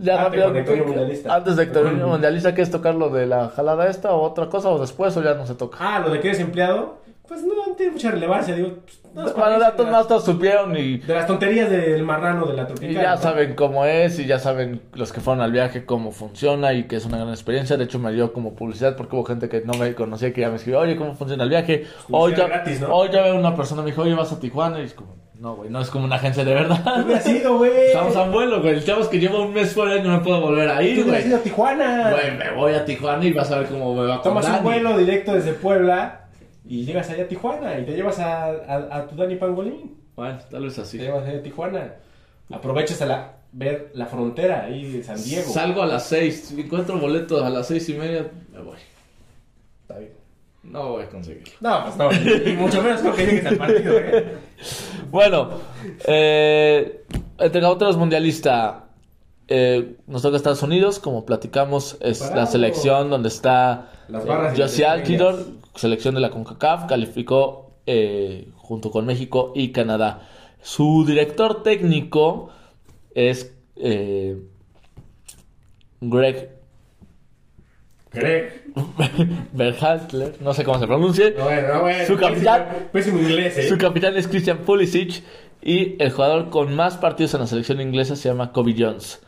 ya Ah, rápido. Mundialista. Antes de que termine el mundialista, ¿quieres tocar lo de la jalada esta o otra cosa o después o ya no se toca? Ah, lo de que eres empleado, pues no tiene mucha relevancia, digo. pues, bueno, para datos de más las- todos supieron y, De las tonterías del marrano de la y tropical. ya ¿no? saben cómo es y ya saben los que fueron al viaje cómo funciona y que es una gran experiencia. De hecho, me dio como publicidad porque hubo gente que no me conocía que ya me escribió, oye, ¿cómo funciona el viaje? Hoy ya, gratis, ¿no? hoy ya veo una persona me dijo, oye, vas a Tijuana y es como, no, güey, no es como una agencia de verdad. Hubiera sido, güey. Estamos a vuelo, güey. El chavo es que lleva un mes fuera y no me puedo volver a Tú ir, güey. ido a Tijuana. Güey, me voy a Tijuana y vas a ver cómo me va con Tomas un vuelo directo desde Puebla y llegas allá a Tijuana y te llevas a, a, a tu Dani Pangolín. Bueno, tal vez Te así. llevas allá a Tijuana. Aprovechas a la, ver la frontera ahí de San Diego. Salgo a las seis. Si encuentro boletos a las seis y media, me voy. Está bien. No voy a conseguirlo. No, pues no. Y mucho menos creo que llegues al partido, ¿eh? Bueno, eh, entre otros mundialista, eh, nos toca Estados Unidos, como platicamos, es la selección donde está Las barras Josie Altidor, selección de la CONCACAF, calificó eh, junto con México y Canadá. Su director técnico es eh, Greg Greg. No sé cómo se. No, no, bueno. Su capitán- Pésimo, pésimo inglés, ¿eh? Su capitán es Christian Pulisic y el jugador con más partidos en la selección inglesa se llama Kobe Jones.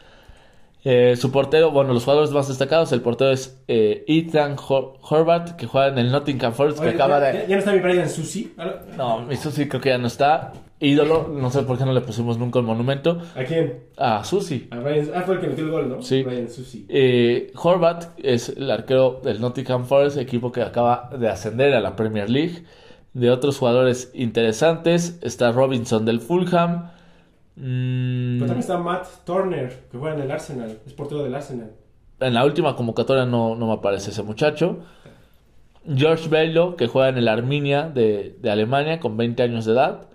Eh, su portero, bueno, los jugadores más destacados, el portero es eh, Ethan Hor- Horvath, que juega en el Nottingham Forest, que acaba ya, de... ya no está mi Brian Susi. No, eso sí creo que ya no está. Ídolo, no sé por qué no le pusimos nunca un monumento. ¿A quién? A Susi. A Brian, ah, fue el que metió el gol, ¿no? Sí. Brian Susi. Eh, Horvath es el arquero del Nottingham Forest, equipo que acaba de ascender a la Premier League. De otros jugadores interesantes está Robinson del Fulham. Mm, Pero también está Matt Turner, que juega en el Arsenal. Es portero del Arsenal. en la última convocatoria no, no me aparece ese muchacho. George Bello, que juega en el Arminia de, de Alemania con 20 años de edad.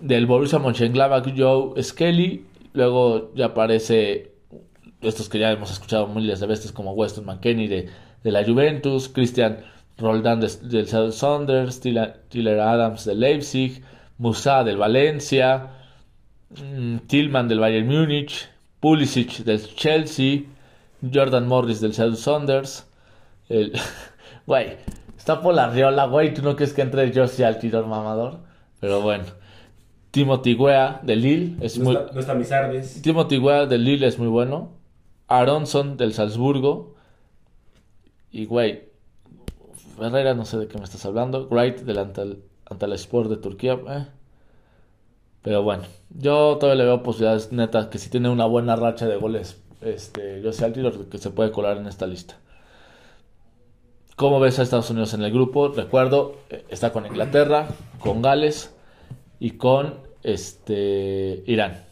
Del Borussia Mönchengladbach, Joe Skelly. Luego ya aparece estos que ya hemos escuchado miles de veces como Weston McKennie de, de la Juventus, Christian Roldán de- del Saunders, Tiller Adams del Leipzig, Musa del Valencia, Tillman del Bayern Múnich, Pulisic del Chelsea, Jordan Morris del South Saunders. El... Güey, está por la riola, güey. ¿Tú no crees que entre Josie Altidor mamador? Pero bueno. Timothy Weah de Lille es No, muy... está, no está. Timothy Weah del Lille es muy bueno. Aronson del Salzburgo. Y güey, Ferreira, no sé de qué me estás hablando. Wright del Antal, Antalyaspor de Turquía. eh. Pero bueno, yo todavía le veo posibilidades netas que si tiene una buena racha de goles, este, yo sé Altidor que se puede colar en esta lista. ¿Cómo ves a Estados Unidos en el grupo? Recuerdo, eh, está con Inglaterra, con Gales y con este Irán.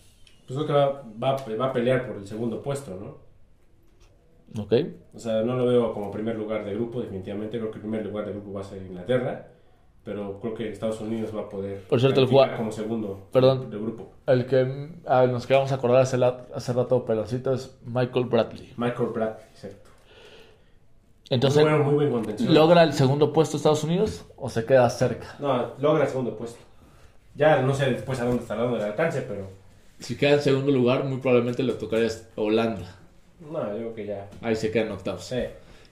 Pues creo que va, va, va a pelear por el segundo puesto, ¿no? ¿Ok? O sea, no lo veo como primer lugar de grupo, definitivamente. Creo que el primer lugar de grupo va a ser Inglaterra. Pero creo que Estados Unidos va a poder Por cierto, el jua- como segundo Perdón. de grupo. El que ah, nos quedamos a acordar hace, la- hace rato, peloncito, es Michael Bradley. Michael Pratt, exacto. Entonces, muy, bueno, muy buen. ¿logra el segundo puesto Estados Unidos o se queda cerca? No, logra el segundo puesto. Ya no sé después a dónde está dónde el alcance, pero. Si queda en segundo lugar, muy probablemente le tocaría a Holanda. No, yo creo que ya. Ahí se quedan octavos. Sí.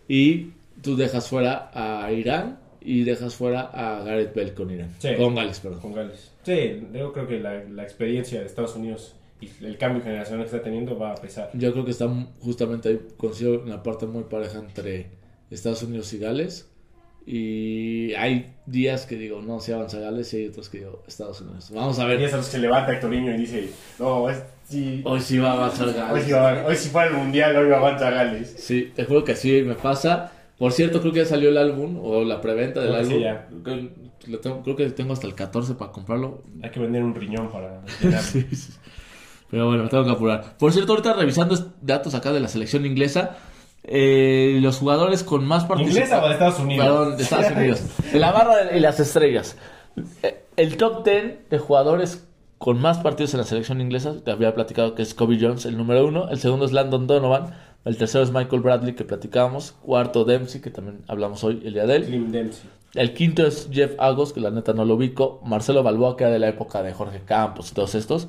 Y tú dejas fuera a Irán y dejas fuera a Gareth Bale con Irán. Sí. Con Gales, perdón. Con Gales. Sí, yo creo que la, la experiencia de Estados Unidos y el cambio generacional que está teniendo va a pesar. Yo creo que está justamente ahí, considero una parte muy pareja entre Estados Unidos y Gales. Y hay días que digo, no, si avanza Gales y hay otros que digo, Estados Unidos. Vamos a Hay ver. días a los que levanta Hectorinho y dice, no, es, sí, Hoy sí va a avanzar hoy, Gales. sí va- hoy sí fue el mundial, hoy va a avanzar Gales. Sí, te juro que sí me pasa. Por cierto, creo que ya salió el álbum o la preventa del Creo que sí, álbum. ya. Creo que tengo- creo que tengo hasta el 14 para comprarlo. Hay que vender un riñón para. Sí, sí. Pero bueno, me tengo que apurar. Por cierto, ahorita revisando datos acá de la selección inglesa, eh, los jugadores con más ¿Inglesa o de. Estados Unidos? Perdón, de Estados Unidos. De la barra de- y las estrellas. Eh, El top 10 de jugadores con más partidos en la selección inglesa, te había platicado que es Kobe Jones, el número uno. El segundo es Landon Donovan. El tercero es Michael Bradley, que platicábamos. Cuarto, Dempsey, que también hablamos hoy, el día de él. Slim Dempsey. El quinto es Jeff Agos, que la neta no lo ubico. Marcelo Balboa, que era de la época de Jorge Campos y todos estos.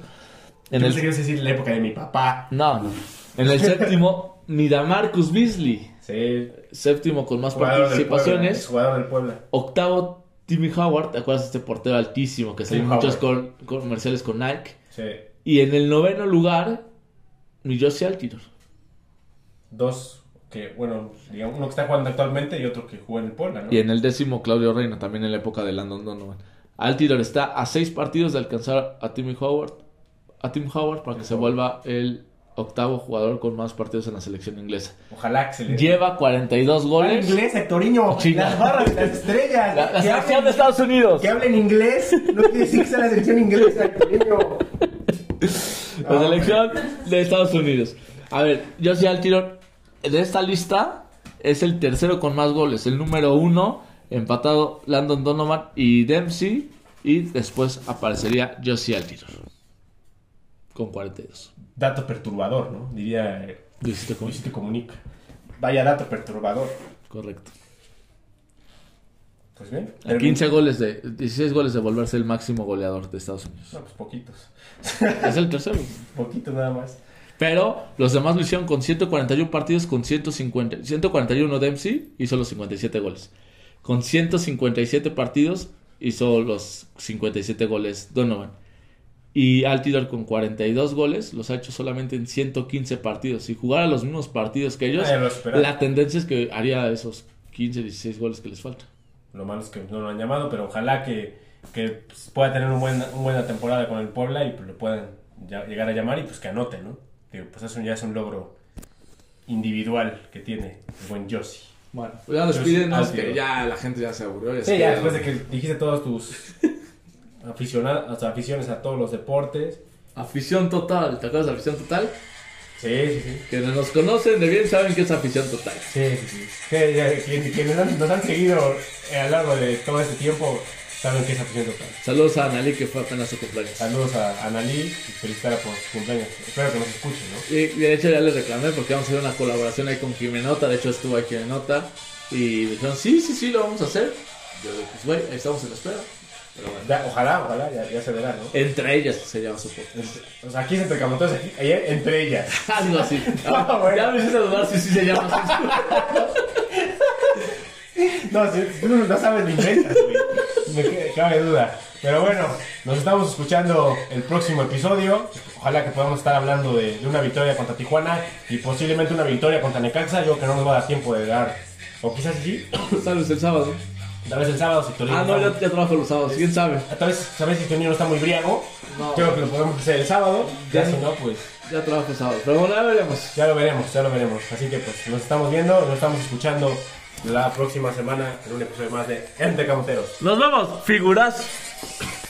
En Yo el... pensé que ibas a decir la época de mi papá. No, no. En el séptimo, Midamarcus Beasley. Sí, Séptimo con más jugador del Puebla. participaciones. es Jugador del Puebla. Octavo, Timmy Howard. ¿Te acuerdas de este portero altísimo que salió en muchos comerciales con Nike? Sí. Y en el noveno lugar, mi Josie Altidor. Dos, que bueno, digamos, uno que está jugando actualmente y otro que jugó en el Puebla, ¿no? Y en el décimo, Claudio Reina, también en la época de Landon Donovan. Altidor está a seis partidos de alcanzar a Timmy Howard, a Tim Howard para que se vuelva el octavo jugador con más partidos en la selección inglesa. Ojalá que se le... Lleva 42 Habla goles. inglés, Hectorinho. Chinga. Las barras de las estrellas. La, selección de Estados Unidos. que hablen inglés no quiere decir que sea la selección inglesa, Hectorinho. La selección de Estados Unidos. A ver, Josie Altidor de esta lista es el tercero con más goles. El número uno, empatado Landon Donovan y Dempsey. Y después aparecería Josie Altidor. Con 42. Dato perturbador, ¿no? Diría eh, Luisito Comunica. Vaya dato perturbador. Correcto. Pues bien. A 15 goles de 16 goles de volverse el máximo goleador de Estados Unidos. No, pues poquitos. Es el tercero. Poquitos nada más. Pero los demás lo hicieron con 141 partidos con 150, 141 Dempsey hizo los 57 goles. Con 157 partidos hizo los 57 goles Donovan. Y Altidor con 42 goles los ha hecho solamente en 115 partidos. Si jugara los mismos partidos que ellos, la tendencia es que haría esos 15, 16 goles que les faltan. Lo malo es que no lo han llamado, pero ojalá que, que pues, pueda tener una buena temporada con el Puebla y lo puedan llegar a llamar y pues que anote, ¿no? Digo, pues eso ya es un logro individual que tiene el buen Josie. Bueno, pues ya despídenos, Altidor. que ya la gente ya se aburrió. Sí, ya después de que dijiste todos tus aficionados, o sea, aficiones a todos los deportes. Afición total, ¿te acuerdas de afición total? Sí, sí, sí. Quienes nos conocen de bien saben que es afición total. Sí, sí, sí. Sí, ya, quien- quienes nos han seguido eh, a lo largo de todo este tiempo saben. Saludos a Analí que fue apenas su cumpleaños. Saludos a Analí felicitar por su cumpleaños. Espero que nos escuchen, ¿no? Y de hecho ya les reclamé porque vamos a hacer una colaboración ahí con Jimenota. De hecho estuvo ahí Jimenota. Y dijeron, sí, sí, sí, lo vamos a hacer. Yo dije, pues güey, ahí estamos en la espera. Pero bueno. Ya, ojalá, ojalá, ya, ya se verá, ¿no? Entre ellas se llama su podcast. O sea, aquí es entre aquí, ahí entre ellas. Algo así. Ah, bueno. Ya me hiciste dudar si sí se llama así. No, si tú no, sabes ni inventas, güey. Me cabe duda. Pero bueno, nos estamos escuchando el próximo episodio. Ojalá que podamos estar hablando de, de una victoria contra Tijuana y posiblemente una victoria contra Necaxa. Yo que no nos va a dar tiempo de dar, o quizás sí, Sabes el sábado. tal vez el sábado si Torino Ah, no, ya, trabajo los sábados. ¿Quién sabe? Tal vez, sabes si Torino no está muy briago. No. Creo que lo podemos hacer el sábado. Ya Ya. si no, pues Ya trabajo el sábado. Pero bueno, ya veremos. ya lo veremos, ya lo veremos. Así que pues nos estamos viendo, nos estamos escuchando la próxima semana en un episodio más de Entre Camoteros. Nos vemos, figuras.